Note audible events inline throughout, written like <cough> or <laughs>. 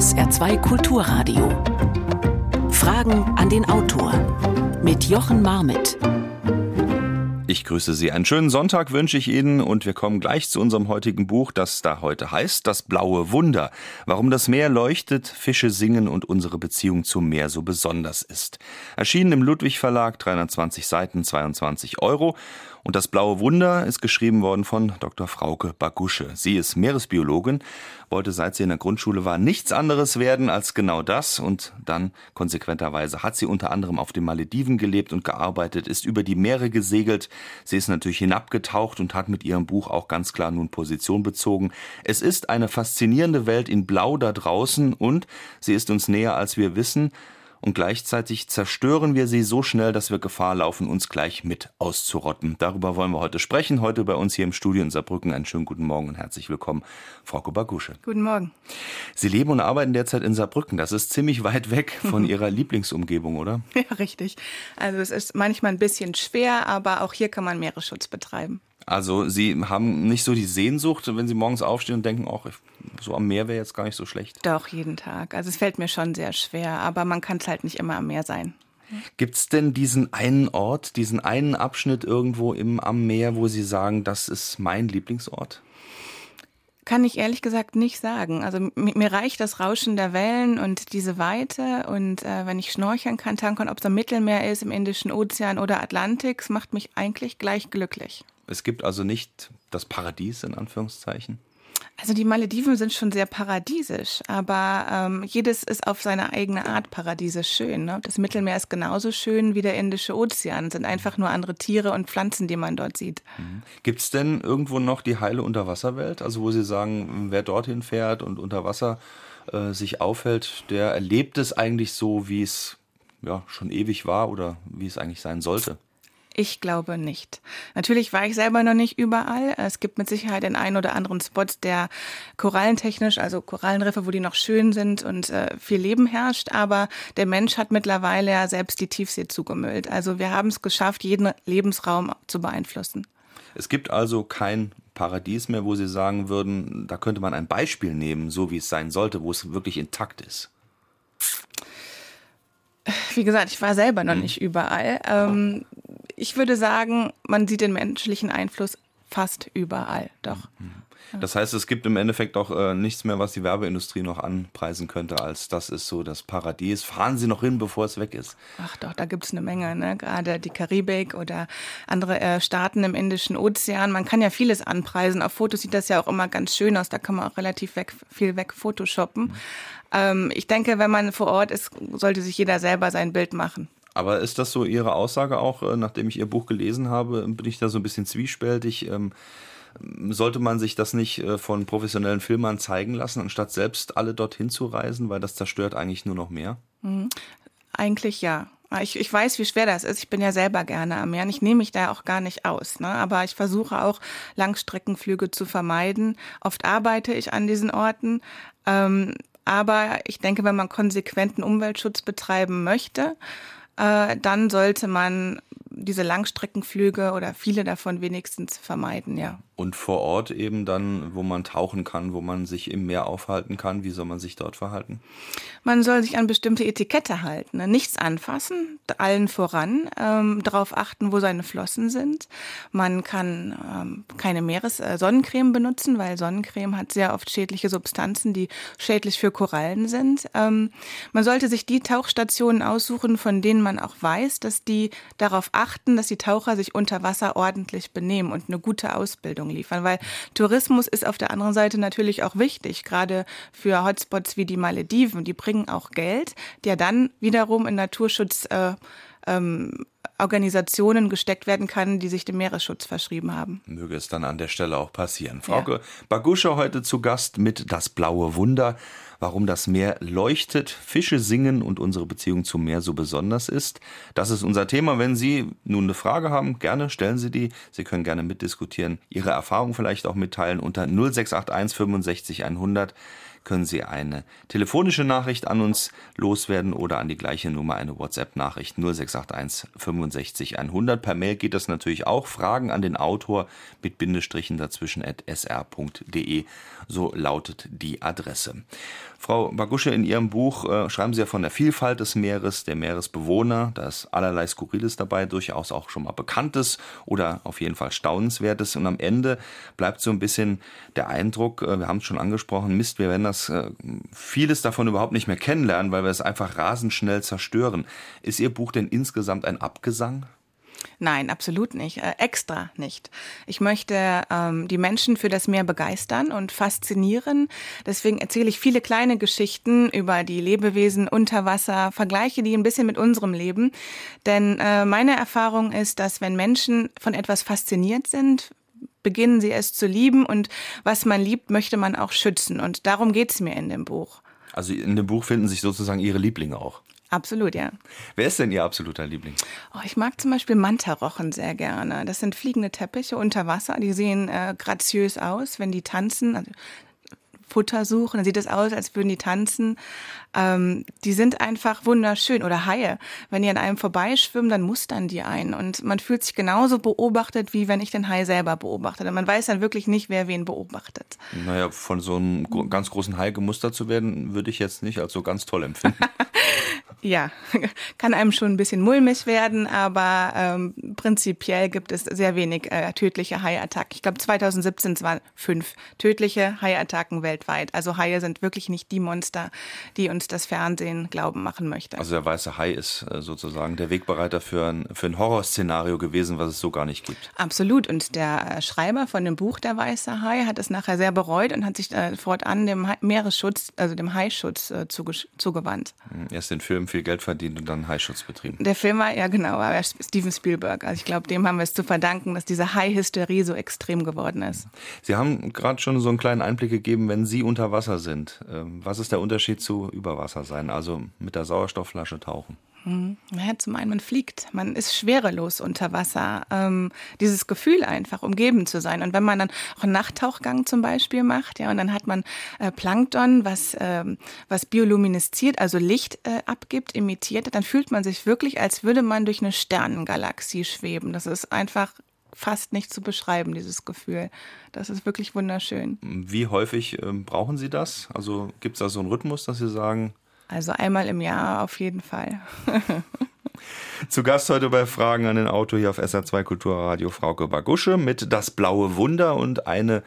SR2 Kulturradio. Fragen an den Autor mit Jochen Marmitt. Ich grüße Sie. Einen schönen Sonntag wünsche ich Ihnen und wir kommen gleich zu unserem heutigen Buch, das da heute heißt Das blaue Wunder. Warum das Meer leuchtet, Fische singen und unsere Beziehung zum Meer so besonders ist. Erschienen im Ludwig Verlag, 320 Seiten, 22 Euro. Und das blaue Wunder ist geschrieben worden von Dr. Frauke Bagusche. Sie ist Meeresbiologin, wollte seit sie in der Grundschule war nichts anderes werden als genau das und dann konsequenterweise hat sie unter anderem auf den Malediven gelebt und gearbeitet, ist über die Meere gesegelt. Sie ist natürlich hinabgetaucht und hat mit ihrem Buch auch ganz klar nun Position bezogen. Es ist eine faszinierende Welt in Blau da draußen und sie ist uns näher als wir wissen und gleichzeitig zerstören wir sie so schnell, dass wir Gefahr laufen, uns gleich mit auszurotten. Darüber wollen wir heute sprechen. Heute bei uns hier im Studio in Saarbrücken. Einen schönen guten Morgen und herzlich willkommen, Frau Kubagusche. Guten Morgen. Sie leben und arbeiten derzeit in Saarbrücken. Das ist ziemlich weit weg von <laughs> Ihrer Lieblingsumgebung, oder? Ja, richtig. Also es ist manchmal ein bisschen schwer, aber auch hier kann man Meeresschutz betreiben. Also Sie haben nicht so die Sehnsucht, wenn Sie morgens aufstehen und denken, auch so am Meer wäre jetzt gar nicht so schlecht. Doch, jeden Tag. Also es fällt mir schon sehr schwer, aber man kann es halt nicht immer am Meer sein. Gibt es denn diesen einen Ort, diesen einen Abschnitt irgendwo im, am Meer, wo Sie sagen, das ist mein Lieblingsort? Kann ich ehrlich gesagt nicht sagen. Also mir reicht das Rauschen der Wellen und diese Weite und äh, wenn ich schnorcheln kann, tanken, ob es am Mittelmeer ist, im Indischen Ozean oder Atlantik, macht mich eigentlich gleich glücklich. Es gibt also nicht das Paradies in Anführungszeichen? Also die Malediven sind schon sehr paradiesisch, aber ähm, jedes ist auf seine eigene Art paradiesisch schön. Ne? Das Mittelmeer ist genauso schön wie der Indische Ozean. Es sind einfach nur andere Tiere und Pflanzen, die man dort sieht. Mhm. Gibt es denn irgendwo noch die heile Unterwasserwelt? Also wo Sie sagen, wer dorthin fährt und unter Wasser äh, sich aufhält, der erlebt es eigentlich so, wie es ja, schon ewig war oder wie es eigentlich sein sollte? Ich glaube nicht. Natürlich war ich selber noch nicht überall. Es gibt mit Sicherheit den einen oder anderen Spot, der korallentechnisch, also Korallenriffe, wo die noch schön sind und äh, viel Leben herrscht. Aber der Mensch hat mittlerweile ja selbst die Tiefsee zugemüllt. Also wir haben es geschafft, jeden Lebensraum zu beeinflussen. Es gibt also kein Paradies mehr, wo Sie sagen würden, da könnte man ein Beispiel nehmen, so wie es sein sollte, wo es wirklich intakt ist. Wie gesagt, ich war selber noch hm. nicht überall. Ähm, ich würde sagen, man sieht den menschlichen Einfluss fast überall, doch. Mhm. Das heißt, es gibt im Endeffekt auch äh, nichts mehr, was die Werbeindustrie noch anpreisen könnte, als das ist so das Paradies. Fahren Sie noch hin, bevor es weg ist. Ach doch, da gibt es eine Menge, ne? gerade die Karibik oder andere äh, Staaten im Indischen Ozean. Man kann ja vieles anpreisen. Auf Fotos sieht das ja auch immer ganz schön aus. Da kann man auch relativ weg, viel weg photoshoppen. Mhm. Ähm, ich denke, wenn man vor Ort ist, sollte sich jeder selber sein Bild machen. Aber ist das so Ihre Aussage auch, äh, nachdem ich Ihr Buch gelesen habe, bin ich da so ein bisschen zwiespältig? Ähm, sollte man sich das nicht äh, von professionellen Filmern zeigen lassen, anstatt selbst alle dorthin zu reisen, weil das zerstört eigentlich nur noch mehr? Mhm. Eigentlich ja. Ich, ich weiß, wie schwer das ist. Ich bin ja selber gerne am Meer. Und ich nehme mich da auch gar nicht aus. Ne? Aber ich versuche auch, Langstreckenflüge zu vermeiden. Oft arbeite ich an diesen Orten. Ähm, aber ich denke, wenn man konsequenten Umweltschutz betreiben möchte, äh, dann sollte man diese Langstreckenflüge oder viele davon wenigstens vermeiden, ja. Und vor Ort eben dann, wo man tauchen kann, wo man sich im Meer aufhalten kann, wie soll man sich dort verhalten? Man soll sich an bestimmte Etikette halten. Ne? Nichts anfassen, allen voran, ähm, darauf achten, wo seine Flossen sind. Man kann ähm, keine Meeres äh, Sonnencreme benutzen, weil Sonnencreme hat sehr oft schädliche Substanzen, die schädlich für Korallen sind. Ähm, man sollte sich die Tauchstationen aussuchen, von denen man auch weiß, dass die darauf achten, dass die Taucher sich unter Wasser ordentlich benehmen und eine gute Ausbildung liefern, weil Tourismus ist auf der anderen Seite natürlich auch wichtig, gerade für Hotspots wie die Malediven. Die bringen auch Geld, der dann wiederum in Naturschutz äh, ähm, Organisationen gesteckt werden kann, die sich dem Meeresschutz verschrieben haben. Möge es dann an der Stelle auch passieren. Frau ja. Bagusche heute zu Gast mit Das blaue Wunder, warum das Meer leuchtet, Fische singen und unsere Beziehung zum Meer so besonders ist. Das ist unser Thema. Wenn Sie nun eine Frage haben, gerne stellen Sie die. Sie können gerne mitdiskutieren, Ihre Erfahrung vielleicht auch mitteilen unter 0681 65 100 können Sie eine telefonische Nachricht an uns loswerden oder an die gleiche Nummer eine WhatsApp-Nachricht 0681 65 100. Per Mail geht das natürlich auch. Fragen an den Autor mit Bindestrichen dazwischen at sr.de. So lautet die Adresse. Frau Bagusche, in Ihrem Buch äh, schreiben Sie ja von der Vielfalt des Meeres, der Meeresbewohner. Da ist allerlei Skurriles dabei, durchaus auch schon mal Bekanntes oder auf jeden Fall Staunenswertes. Und am Ende bleibt so ein bisschen der Eindruck, äh, wir haben es schon angesprochen, Mist, wir werden das äh, vieles davon überhaupt nicht mehr kennenlernen, weil wir es einfach rasend schnell zerstören. Ist Ihr Buch denn insgesamt ein Abgesang? Nein, absolut nicht. Äh, extra nicht. Ich möchte ähm, die Menschen für das Meer begeistern und faszinieren. Deswegen erzähle ich viele kleine Geschichten über die Lebewesen unter Wasser, vergleiche die ein bisschen mit unserem Leben. Denn äh, meine Erfahrung ist, dass wenn Menschen von etwas fasziniert sind, beginnen sie es zu lieben und was man liebt, möchte man auch schützen. Und darum geht es mir in dem Buch. Also in dem Buch finden sich sozusagen Ihre Lieblinge auch. Absolut, ja. Wer ist denn Ihr absoluter Liebling? Oh, ich mag zum Beispiel Mantarochen sehr gerne. Das sind fliegende Teppiche unter Wasser. Die sehen äh, graziös aus, wenn die tanzen. Also Futter suchen, dann sieht es aus, als würden die tanzen. Ähm, die sind einfach wunderschön. Oder Haie. Wenn die an einem vorbeischwimmen, dann mustern die ein. Und man fühlt sich genauso beobachtet, wie wenn ich den Hai selber beobachte. Und man weiß dann wirklich nicht, wer wen beobachtet. Naja, von so einem ganz großen Hai gemustert zu werden, würde ich jetzt nicht als so ganz toll empfinden. <laughs> <laughs> ja, <laughs> kann einem schon ein bisschen mulmig werden, aber ähm, prinzipiell gibt es sehr wenig äh, tödliche Haiattacken. Ich glaube, 2017 waren fünf tödliche Haiattacken weltweit. Also Haie sind wirklich nicht die Monster, die uns das Fernsehen glauben machen möchte. Also der weiße Hai ist äh, sozusagen der Wegbereiter für ein, für ein Horrorszenario gewesen, was es so gar nicht gibt. Absolut. Und der äh, Schreiber von dem Buch Der weiße Hai hat es nachher sehr bereut und hat sich äh, fortan dem Meeresschutz, also dem Haischutz äh, zugewandt. Hm, erst den Film viel Geld verdient und dann Haischutz betrieben. Der Film war, ja genau, war Steven Spielberg. Also ich glaube, dem haben wir es zu verdanken, dass diese Hai-Hysterie so extrem geworden ist. Sie haben gerade schon so einen kleinen Einblick gegeben, wenn Sie unter Wasser sind. Ähm, was ist der Unterschied zu Überwasser sein, also mit der Sauerstoffflasche tauchen? Hm. Ja, zum einen, man fliegt, man ist schwerelos unter Wasser. Ähm, dieses Gefühl einfach, umgeben zu sein. Und wenn man dann auch einen Nachttauchgang zum Beispiel macht, ja, und dann hat man äh, Plankton, was, ähm, was bioluminesziert, also Licht äh, abgibt, imitiert, dann fühlt man sich wirklich, als würde man durch eine Sternengalaxie schweben. Das ist einfach fast nicht zu beschreiben, dieses Gefühl. Das ist wirklich wunderschön. Wie häufig äh, brauchen Sie das? Also gibt es da so einen Rhythmus, dass Sie sagen, also einmal im Jahr auf jeden Fall. <laughs> Zu Gast heute bei Fragen an den Autor hier auf SR2 Kulturradio Frauke Bagusche mit Das blaue Wunder und eine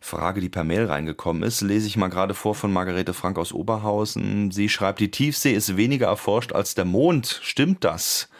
Frage, die per Mail reingekommen ist, lese ich mal gerade vor von Margarete Frank aus Oberhausen. Sie schreibt, die Tiefsee ist weniger erforscht als der Mond. Stimmt das?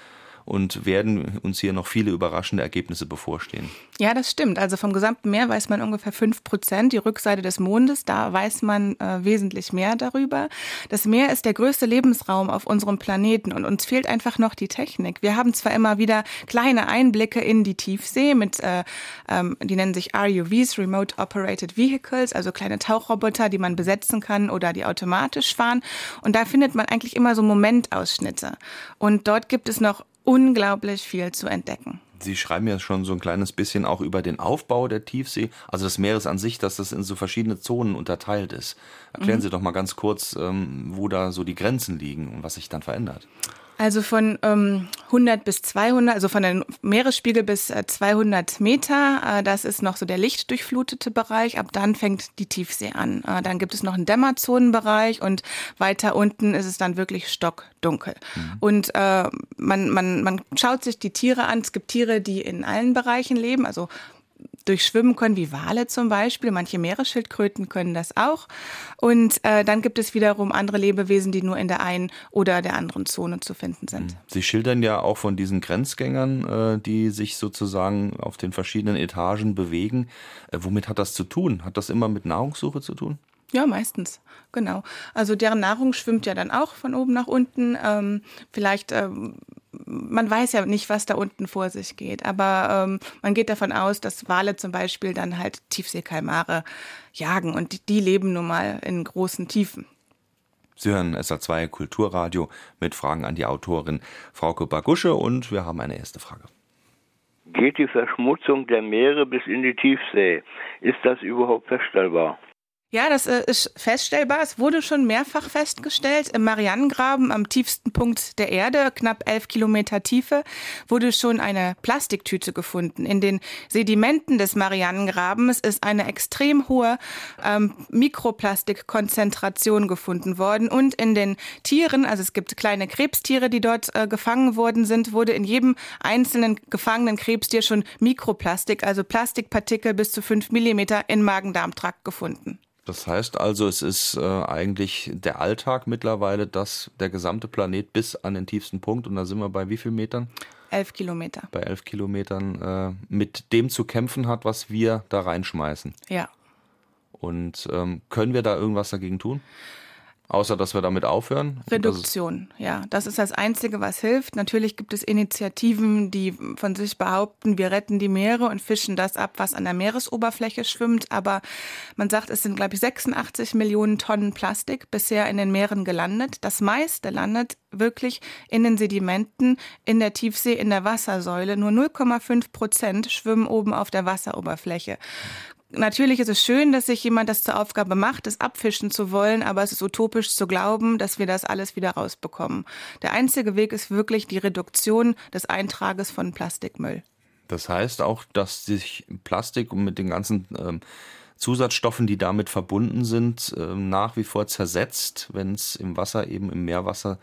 Und werden uns hier noch viele überraschende Ergebnisse bevorstehen. Ja, das stimmt. Also vom gesamten Meer weiß man ungefähr fünf Prozent. Die Rückseite des Mondes, da weiß man äh, wesentlich mehr darüber. Das Meer ist der größte Lebensraum auf unserem Planeten und uns fehlt einfach noch die Technik. Wir haben zwar immer wieder kleine Einblicke in die Tiefsee mit, äh, ähm, die nennen sich RUVs, Remote Operated Vehicles, also kleine Tauchroboter, die man besetzen kann oder die automatisch fahren. Und da findet man eigentlich immer so Momentausschnitte. Und dort gibt es noch unglaublich viel zu entdecken. Sie schreiben ja schon so ein kleines bisschen auch über den Aufbau der Tiefsee, also des Meeres an sich, dass das in so verschiedene Zonen unterteilt ist. Erklären mhm. Sie doch mal ganz kurz, ähm, wo da so die Grenzen liegen und was sich dann verändert. Also von ähm, 100 bis 200, also von dem Meeresspiegel bis äh, 200 Meter, äh, das ist noch so der lichtdurchflutete Bereich. Ab dann fängt die Tiefsee an. Äh, dann gibt es noch einen Dämmerzonenbereich und weiter unten ist es dann wirklich stockdunkel. Mhm. Und äh, man, man, man schaut sich die Tiere an. Es gibt Tiere, die in allen Bereichen leben, also durchschwimmen können, wie Wale zum Beispiel. Manche Meeresschildkröten können das auch. Und äh, dann gibt es wiederum andere Lebewesen, die nur in der einen oder der anderen Zone zu finden sind. Hm. Sie schildern ja auch von diesen Grenzgängern, äh, die sich sozusagen auf den verschiedenen Etagen bewegen. Äh, womit hat das zu tun? Hat das immer mit Nahrungssuche zu tun? Ja, meistens, genau. Also deren Nahrung schwimmt ja dann auch von oben nach unten. Ähm, vielleicht ähm, man weiß ja nicht, was da unten vor sich geht, aber ähm, man geht davon aus, dass Wale zum Beispiel dann halt Tiefseekalmare jagen und die, die leben nun mal in großen Tiefen. Sie hören SA2 Kulturradio mit Fragen an die Autorin Frauke Bagusche und wir haben eine erste Frage. Geht die Verschmutzung der Meere bis in die Tiefsee? Ist das überhaupt feststellbar? Ja, das äh, ist feststellbar. Es wurde schon mehrfach festgestellt. Im Marianengraben, am tiefsten Punkt der Erde, knapp elf Kilometer Tiefe, wurde schon eine Plastiktüte gefunden. In den Sedimenten des Marianengrabens ist eine extrem hohe ähm, Mikroplastikkonzentration gefunden worden. Und in den Tieren, also es gibt kleine Krebstiere, die dort äh, gefangen worden sind, wurde in jedem einzelnen gefangenen Krebstier schon Mikroplastik, also Plastikpartikel bis zu fünf Millimeter in Magen-Darm-Trakt gefunden. Das heißt also, es ist äh, eigentlich der Alltag mittlerweile, dass der gesamte Planet bis an den tiefsten Punkt, und da sind wir bei wie vielen Metern? Elf Kilometer. Bei elf Kilometern äh, mit dem zu kämpfen hat, was wir da reinschmeißen. Ja. Und ähm, können wir da irgendwas dagegen tun? Außer dass wir damit aufhören? Reduktion, ja. Das ist das Einzige, was hilft. Natürlich gibt es Initiativen, die von sich behaupten, wir retten die Meere und fischen das ab, was an der Meeresoberfläche schwimmt. Aber man sagt, es sind, glaube ich, 86 Millionen Tonnen Plastik bisher in den Meeren gelandet. Das meiste landet wirklich in den Sedimenten, in der Tiefsee, in der Wassersäule. Nur 0,5 Prozent schwimmen oben auf der Wasseroberfläche natürlich ist es schön, dass sich jemand das zur Aufgabe macht, das abfischen zu wollen, aber es ist utopisch zu glauben, dass wir das alles wieder rausbekommen. Der einzige Weg ist wirklich die Reduktion des Eintrages von Plastikmüll. Das heißt auch, dass sich Plastik und mit den ganzen ähm, Zusatzstoffen, die damit verbunden sind, ähm, nach wie vor zersetzt, wenn es im Wasser, eben im Meerwasser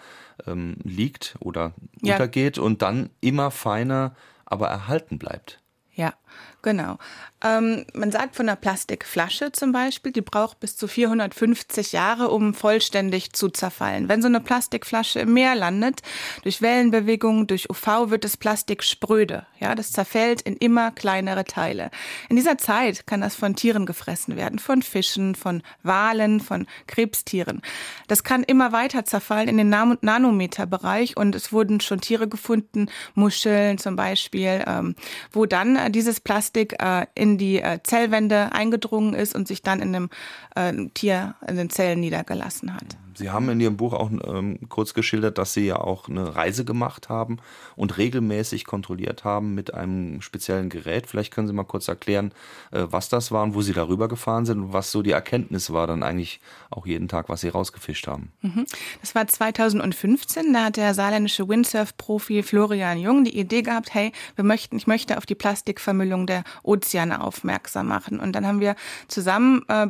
ähm, liegt oder ja. untergeht und dann immer feiner, aber erhalten bleibt. Ja, genau. Ähm, man sagt von einer Plastikflasche zum Beispiel, die braucht bis zu 450 Jahre, um vollständig zu zerfallen. Wenn so eine Plastikflasche im Meer landet, durch Wellenbewegungen, durch UV wird das Plastik spröde. Ja, das zerfällt in immer kleinere Teile. In dieser Zeit kann das von Tieren gefressen werden, von Fischen, von Walen, von Krebstieren. Das kann immer weiter zerfallen in den Nan Nanometerbereich und es wurden schon Tiere gefunden, Muscheln zum Beispiel, ähm, wo dann äh, dieses Plastik äh, in die äh, Zellwände eingedrungen ist und sich dann in dem äh, Tier in den Zellen niedergelassen hat. Sie haben in Ihrem Buch auch ähm, kurz geschildert, dass Sie ja auch eine Reise gemacht haben und regelmäßig kontrolliert haben mit einem speziellen Gerät. Vielleicht können Sie mal kurz erklären, äh, was das war und wo Sie darüber gefahren sind und was so die Erkenntnis war dann eigentlich auch jeden Tag, was Sie rausgefischt haben. Mhm. Das war 2015. Da hat der saarländische Windsurf-Profi Florian Jung die Idee gehabt, hey, wir möchten, ich möchte auf die Plastikvermüllung der Ozeane aufmerksam machen. Und dann haben wir zusammen äh,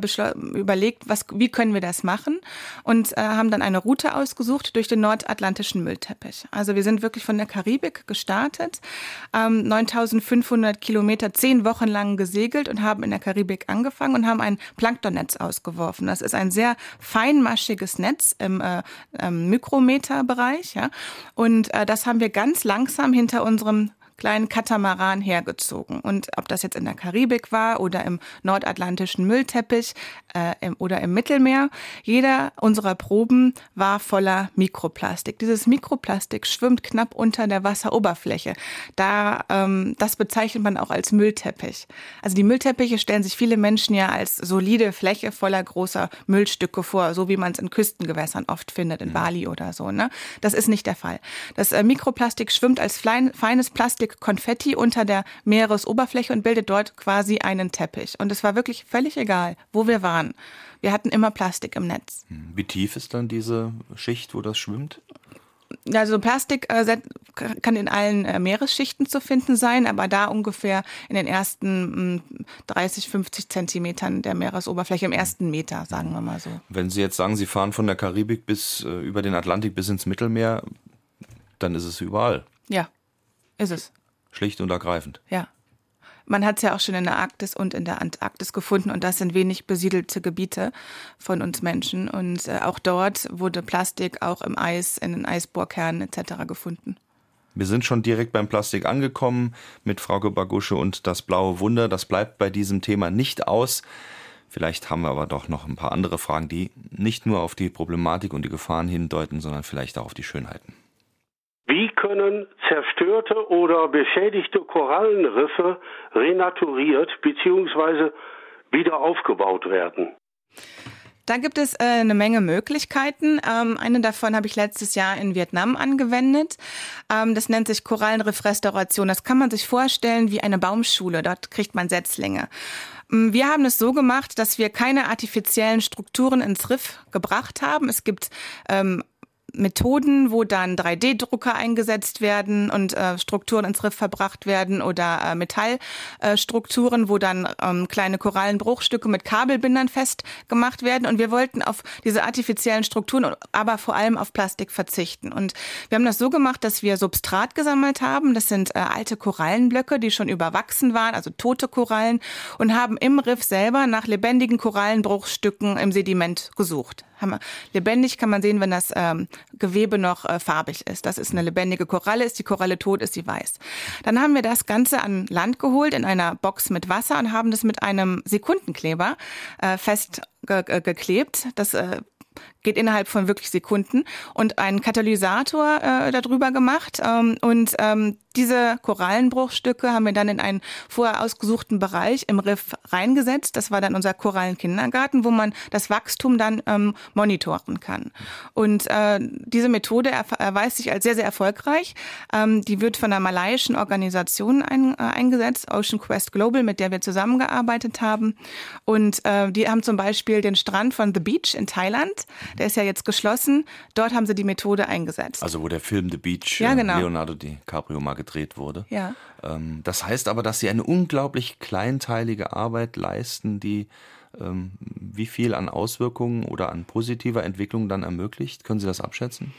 überlegt, was, wie können wir das machen? Und äh, haben dann eine Route ausgesucht durch den nordatlantischen Müllteppich. Also wir sind wirklich von der Karibik gestartet, ähm, 9500 Kilometer, zehn Wochen lang gesegelt und haben in der Karibik angefangen und haben ein Planktonnetz ausgeworfen. Das ist ein sehr feinmaschiges Netz im äh, ähm, Mikrometerbereich. Ja? Und äh, das haben wir ganz langsam hinter unserem kleinen Katamaran hergezogen. Und ob das jetzt in der Karibik war oder im nordatlantischen Müllteppich äh, im, oder im Mittelmeer, jeder unserer Proben war voller Mikroplastik. Dieses Mikroplastik schwimmt knapp unter der Wasseroberfläche. Da, ähm, das bezeichnet man auch als Müllteppich. Also die Müllteppiche stellen sich viele Menschen ja als solide Fläche voller großer Müllstücke vor, so wie man es in Küstengewässern oft findet, in Bali oder so. Ne? Das ist nicht der Fall. Das äh, Mikroplastik schwimmt als feines Plastik Stück Konfetti unter der Meeresoberfläche und bildet dort quasi einen Teppich. Und es war wirklich völlig egal, wo wir waren. Wir hatten immer Plastik im Netz. Hm, wie tief ist dann diese Schicht, wo das schwimmt? Also Plastik äh, kann in allen äh, Meeresschichten zu finden sein, aber da ungefähr in den ersten 30, hm, 50 Zentimetern der Meeresoberfläche, im ersten Meter, sagen wir mal so. Wenn Sie jetzt sagen, Sie fahren von der Karibik bis äh, über den Atlantik bis ins Mittelmeer, dann ist es überall. Ja. Ist es. Schlicht und ergreifend. Ja. Man hat es ja auch schon in der Arktis und in der Antarktis gefunden und das sind wenig besiedelte Gebiete von uns Menschen. Und äh, auch dort wurde Plastik auch im Eis, in den Eisbohrkernen etc. gefunden. Wir sind schon direkt beim Plastik angekommen mit Frau Bagusche und das blaue Wunder. Das bleibt bei diesem Thema nicht aus. Vielleicht haben wir aber doch noch ein paar andere Fragen, die nicht nur auf die Problematik und die Gefahren hindeuten, sondern vielleicht auch auf die Schönheiten. Können zerstörte oder beschädigte Korallenriffe renaturiert bzw. wieder aufgebaut werden? Da gibt es äh, eine Menge Möglichkeiten. Ähm, eine davon habe ich letztes Jahr in Vietnam angewendet. Ähm, das nennt sich Korallenriffrestauration. Das kann man sich vorstellen wie eine Baumschule. Dort kriegt man Setzlinge. Mm, wir haben es so gemacht, dass wir keine artifiziellen Strukturen ins Riff gebracht haben. Es gibt ähm, Methoden, wo dann 3D-Drucker eingesetzt werden und äh, Strukturen ins Riff verbracht werden oder äh, Metallstrukturen, äh, wo dann ähm, kleine Korallenbruchstücke mit Kabelbindern festgemacht werden. Und wir wollten auf diese artifiziellen Strukturen, aber vor allem auf Plastik verzichten. Und wir haben das so gemacht, dass wir Substrat gesammelt haben. Das sind äh, alte Korallenblöcke, die schon überwachsen waren, also tote Korallen, und haben im Riff selber nach lebendigen Korallenbruchstücken im Sediment gesucht. Lebendig kann man sehen, wenn das ähm, Gewebe noch äh, farbig ist. Das ist eine lebendige Koralle. Ist die Koralle tot, ist sie weiß. Dann haben wir das Ganze an Land geholt in einer Box mit Wasser und haben das mit einem Sekundenkleber äh, festgeklebt. Das äh, geht innerhalb von wirklich Sekunden und einen Katalysator äh, darüber gemacht ähm, und ähm, diese Korallenbruchstücke haben wir dann in einen vorher ausgesuchten Bereich im Riff reingesetzt. Das war dann unser Korallenkindergarten, wo man das Wachstum dann ähm, monitoren kann. Und äh, diese Methode erweist sich als sehr, sehr erfolgreich. Ähm, die wird von einer malaiischen Organisation ein, äh, eingesetzt, Ocean Quest Global, mit der wir zusammengearbeitet haben. Und äh, die haben zum Beispiel den Strand von The Beach in Thailand. Der ist ja jetzt geschlossen. Dort haben sie die Methode eingesetzt. Also wo der Film The Beach ja, genau. Leonardo DiCaprio mal gedreht wurde. Ja. Ähm, das heißt aber, dass Sie eine unglaublich kleinteilige Arbeit leisten, die ähm, wie viel an Auswirkungen oder an positiver Entwicklung dann ermöglicht. Können Sie das abschätzen?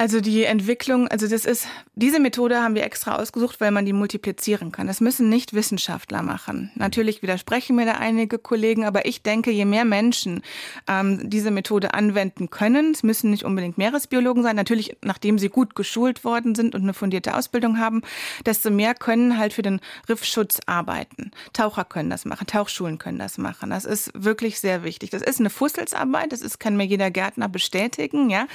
Also die Entwicklung, also das ist, diese Methode haben wir extra ausgesucht, weil man die multiplizieren kann. Das müssen nicht Wissenschaftler machen. Natürlich widersprechen mir da einige Kollegen, aber ich denke, je mehr Menschen ähm, diese Methode anwenden können, es müssen nicht unbedingt Meeresbiologen sein, natürlich nachdem sie gut geschult worden sind und eine fundierte Ausbildung haben, desto mehr können halt für den Riffschutz arbeiten. Taucher können das machen, Tauchschulen können das machen. Das ist wirklich sehr wichtig. Das ist eine Fusselsarbeit, das ist, kann mir jeder Gärtner bestätigen, ja.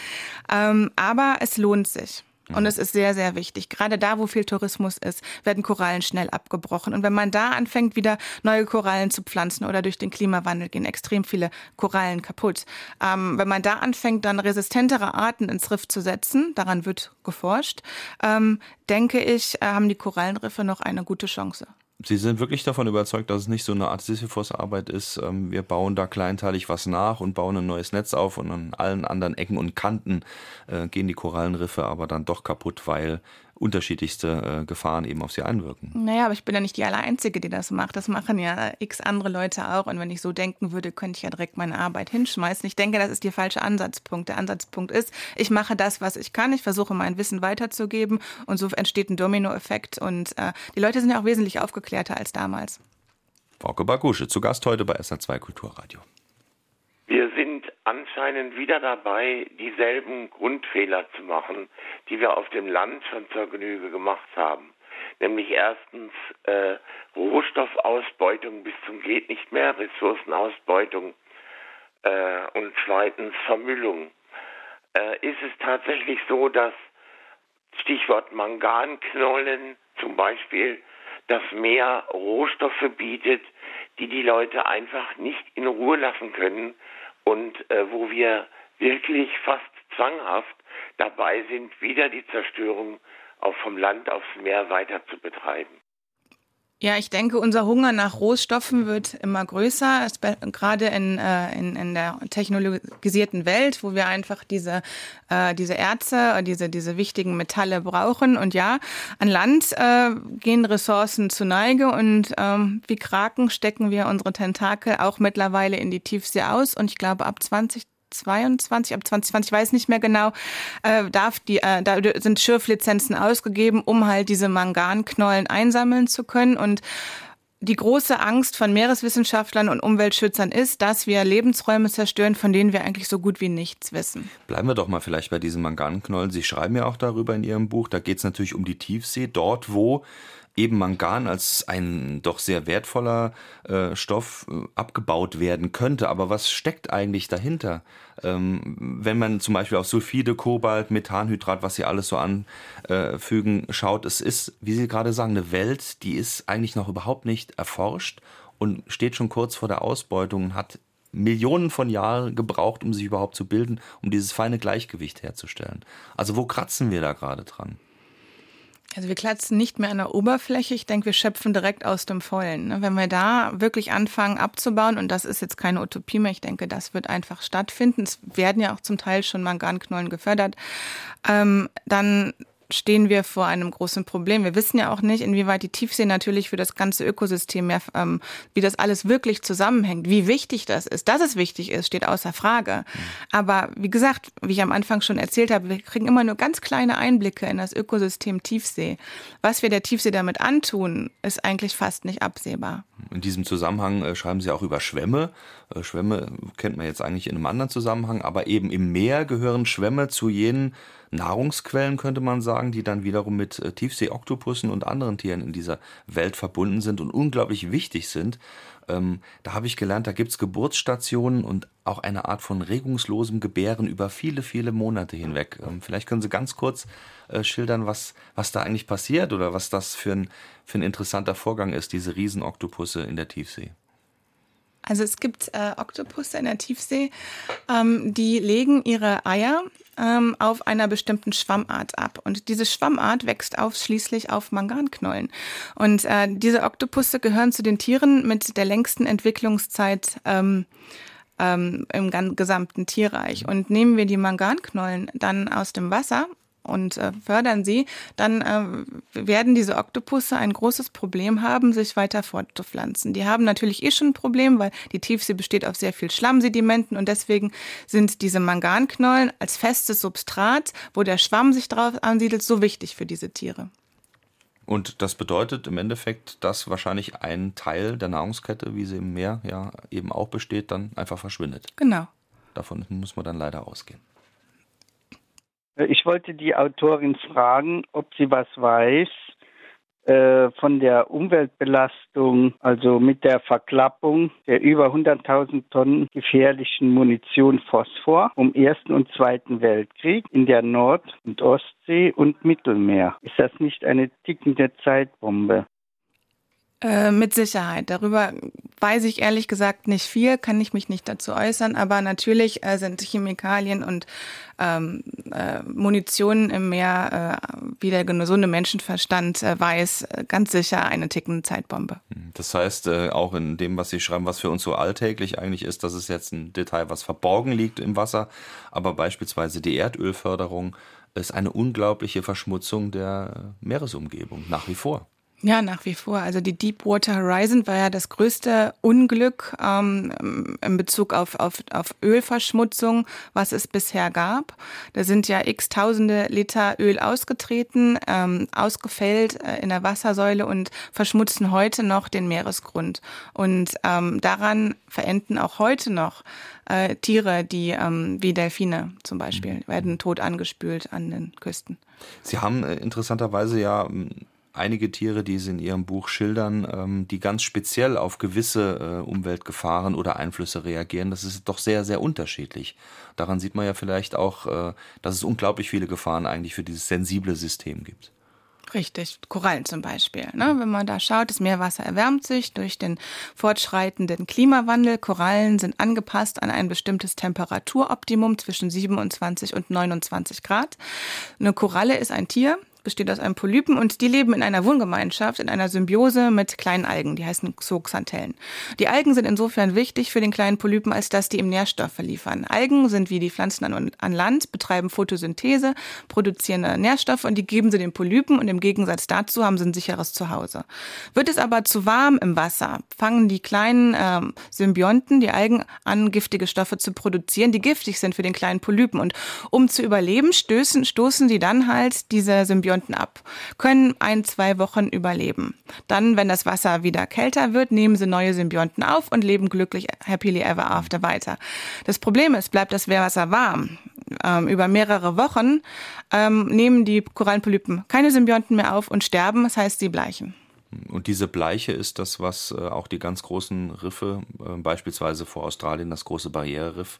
Ähm, aber es lohnt sich. Und mhm. es ist sehr, sehr wichtig. Gerade da, wo viel Tourismus ist, werden Korallen schnell abgebrochen. Und wenn man da anfängt, wieder neue Korallen zu pflanzen oder durch den Klimawandel gehen extrem viele Korallen kaputt. Ähm, wenn man da anfängt, dann resistentere Arten ins Riff zu setzen, daran wird geforscht, ähm, denke ich, äh, haben die Korallenriffe noch eine gute Chance. Sie sind wirklich davon überzeugt, dass es nicht so eine Art Sisyphus-Arbeit ist. Ähm, wir bauen da kleinteilig was nach und bauen ein neues Netz auf und an allen anderen Ecken und Kanten äh, gehen die Korallenriffe aber dann doch kaputt, weil unterschiedlichste äh, Gefahren eben auf sie einwirken. Naja, aber ich bin ja nicht die Allereinzige, die das macht. Das machen ja x andere Leute auch. Und wenn ich so denken würde, könnte ich ja direkt meine Arbeit hinschmeißen. Ich denke, das ist der falsche Ansatzpunkt. Der Ansatzpunkt ist, ich mache das, was ich kann. Ich versuche mein Wissen weiterzugeben und so entsteht ein Dominoeffekt. Und äh, die Leute sind ja auch wesentlich aufgeklärter als damals. Frauke Bakusche, zu Gast heute bei SA2 Kulturradio. Anscheinend wieder dabei, dieselben Grundfehler zu machen, die wir auf dem Land schon zur Genüge gemacht haben. Nämlich erstens äh, Rohstoffausbeutung bis zum geht nicht mehr, Ressourcenausbeutung äh, und zweitens Vermüllung. Äh, ist es tatsächlich so, dass Stichwort Manganknollen zum Beispiel das Meer Rohstoffe bietet, die die Leute einfach nicht in Ruhe lassen können, und äh, wo wir wirklich fast zwanghaft dabei sind, wieder die Zerstörung auch vom Land aufs Meer weiter zu betreiben. Ja, ich denke, unser Hunger nach Rohstoffen wird immer größer, gerade in, äh, in, in der technologisierten Welt, wo wir einfach diese, äh, diese Erze, diese, diese wichtigen Metalle brauchen. Und ja, an Land äh, gehen Ressourcen zu Neige und ähm, wie Kraken stecken wir unsere Tentakel auch mittlerweile in die Tiefsee aus. Und ich glaube, ab 20 22, ab 2020, ich weiß nicht mehr genau, äh, darf die, äh, da sind Schürflizenzen ausgegeben, um halt diese Manganknollen einsammeln zu können und die große Angst von Meereswissenschaftlern und Umweltschützern ist, dass wir Lebensräume zerstören, von denen wir eigentlich so gut wie nichts wissen. Bleiben wir doch mal vielleicht bei diesen Manganknollen. Sie schreiben ja auch darüber in Ihrem Buch. Da geht es natürlich um die Tiefsee, dort wo eben Mangan als ein doch sehr wertvoller äh, Stoff äh, abgebaut werden könnte. Aber was steckt eigentlich dahinter? Ähm, wenn man zum Beispiel auf Sulfide, Kobalt, Methanhydrat, was sie alles so anfügen, schaut, es ist, wie Sie gerade sagen, eine Welt, die ist eigentlich noch überhaupt nicht erforscht und steht schon kurz vor der Ausbeutung und hat Millionen von Jahren gebraucht, um sich überhaupt zu bilden, um dieses feine Gleichgewicht herzustellen. Also wo kratzen wir da gerade dran? Also wir klatzen nicht mehr an der Oberfläche. Ich denke, wir schöpfen direkt aus dem Vollen. Ne? Wenn wir da wirklich anfangen abzubauen, und das ist jetzt keine Utopie mehr, ich denke, das wird einfach stattfinden. Es werden ja auch zum Teil schon Manganknollen gefördert. Ähm, dann stehen wir vor einem großen Problem. Wir wissen ja auch nicht, inwieweit die Tiefsee natürlich für das ganze Ökosystem, mehr, ähm, wie das alles wirklich zusammenhängt, wie wichtig das ist. Dass es wichtig ist, steht außer Frage. Aber wie gesagt, wie ich am Anfang schon erzählt habe, wir kriegen immer nur ganz kleine Einblicke in das Ökosystem Tiefsee. Was wir der Tiefsee damit antun, ist eigentlich fast nicht absehbar. In diesem Zusammenhang äh, schreiben Sie auch über Schwämme. Äh, Schwämme kennt man jetzt eigentlich in einem anderen Zusammenhang, aber eben im Meer gehören Schwämme zu jenen Nahrungsquellen, könnte man sagen, die dann wiederum mit äh, Tiefseeoktopussen und anderen Tieren in dieser Welt verbunden sind und unglaublich wichtig sind. Ähm, da habe ich gelernt, da gibt es Geburtsstationen und auch eine Art von regungslosem Gebären über viele, viele Monate hinweg. Ähm, vielleicht können Sie ganz kurz äh, schildern, was, was da eigentlich passiert oder was das für ein, für ein interessanter Vorgang ist, diese Riesenoktopusse in der Tiefsee. Also es gibt äh, Oktopusse in der Tiefsee, ähm, die legen ihre Eier ähm, auf einer bestimmten Schwammart ab. Und diese Schwammart wächst ausschließlich auf Manganknollen. Und äh, diese Oktopusse gehören zu den Tieren mit der längsten Entwicklungszeit ähm, ähm, im gesamten Tierreich. Und nehmen wir die Manganknollen dann aus dem Wasser und äh, fördern sie, dann äh, werden diese Oktopusse ein großes Problem haben, sich weiter fortzupflanzen. Die haben natürlich eh schon ein Problem, weil die Tiefsee besteht auf sehr viel Schlammsedimenten und deswegen sind diese Manganknollen als festes Substrat, wo der Schwamm sich drauf ansiedelt, so wichtig für diese Tiere. Und das bedeutet im Endeffekt, dass wahrscheinlich ein Teil der Nahrungskette, wie sie im Meer ja eben auch besteht, dann einfach verschwindet. Genau. Davon muss man dann leider ausgehen. Äh, ich wollte die Autorin fragen, ob sie was weiß äh, von der Umweltbelastung, also mit der Verklappung der über 100.000 Tonnen gefährlichen Munition Phosphor vom Ersten und Zweiten Weltkrieg in der Nord- und Ostsee und Mittelmeer. Ist das nicht eine tickende Zeitbombe? Äh, mit Sicherheit. Darüber weiß ich ehrlich gesagt nicht viel, kann ich mich nicht dazu äußern, aber natürlich äh, sind Chemikalien und ähm, äh, Munition im Meer, äh, wie der gesunde Menschenverstand äh, weiß, ganz sicher eine tickende Zeitbombe. Das heißt, auch in dem, was Sie schreiben, was für uns so alltäglich eigentlich ist, das ist jetzt ein Detail, was verborgen liegt im Wasser, aber beispielsweise die Erdölförderung ist eine unglaubliche Verschmutzung der Meeresumgebung nach wie vor. Ja, nach wie vor. Also die Deepwater Horizon war ja das größte Unglück ähm, in Bezug auf, auf, auf Ölverschmutzung, was es bisher gab. Da sind ja x tausende Liter Öl ausgetreten, ähm, ausgefällt äh, in der Wassersäule und verschmutzen heute noch den Meeresgrund. Und ähm, daran verenden auch heute noch äh, Tiere, die ähm, wie Delfine zum Beispiel, mhm. werden tot angespült an den Küsten. Sie haben äh, interessanterweise ja einige Tiere, die Sie in Ihrem Buch schildern, ähm, die ganz speziell auf gewisse äh, Umweltgefahren oder Einflüsse reagieren. Das ist doch sehr, sehr unterschiedlich. Daran sieht man ja vielleicht auch, äh, dass es unglaublich viele Gefahren eigentlich für dieses sensible System gibt. Richtig, Korallen zum Beispiel. Ne? Wenn man da schaut, das Meerwasser erwärmt sich durch den fortschreitenden Klimawandel. Korallen sind angepasst an ein bestimmtes Temperaturoptimum zwischen 27 und 29 Grad. Eine Koralle ist ein Tier, besteht aus einem Polypen und die leben in einer Wohngemeinschaft, in einer Symbiose mit kleinen Algen, die heißen Zooxanthellen. Die Algen sind insofern wichtig für den kleinen Polypen, als dass die ihm Nährstoffe liefern. Algen sind wie die Pflanzen an, an Land, betreiben Photosynthese, produzieren Nährstoffe und die geben sie den Polypen und im Gegensatz dazu haben sie ein sicheres Zuhause. Wird es aber zu warm im Wasser, fangen die kleinen ähm, Symbionten, die Algen an, giftige Stoffe zu produzieren, die giftig sind für den kleinen Polypen. Und um zu überleben, stößen, stoßen sie dann halt diese Symbionten Symbionten ab, können ein, zwei Wochen überleben. Dann, wenn das Wasser wieder kälter wird, nehmen sie neue Symbionten auf und leben glücklich happily ever after weiter. Das Problem ist, bleibt das Wasser warm. Ähm, über mehrere Wochen ähm, nehmen die Korallenpolypen keine Symbionten mehr auf und sterben, das heißt, sie bleichen. Und diese Bleiche ist das, was äh, auch die ganz großen Riffe, äh, beispielsweise vor Australien das große Barriereriff,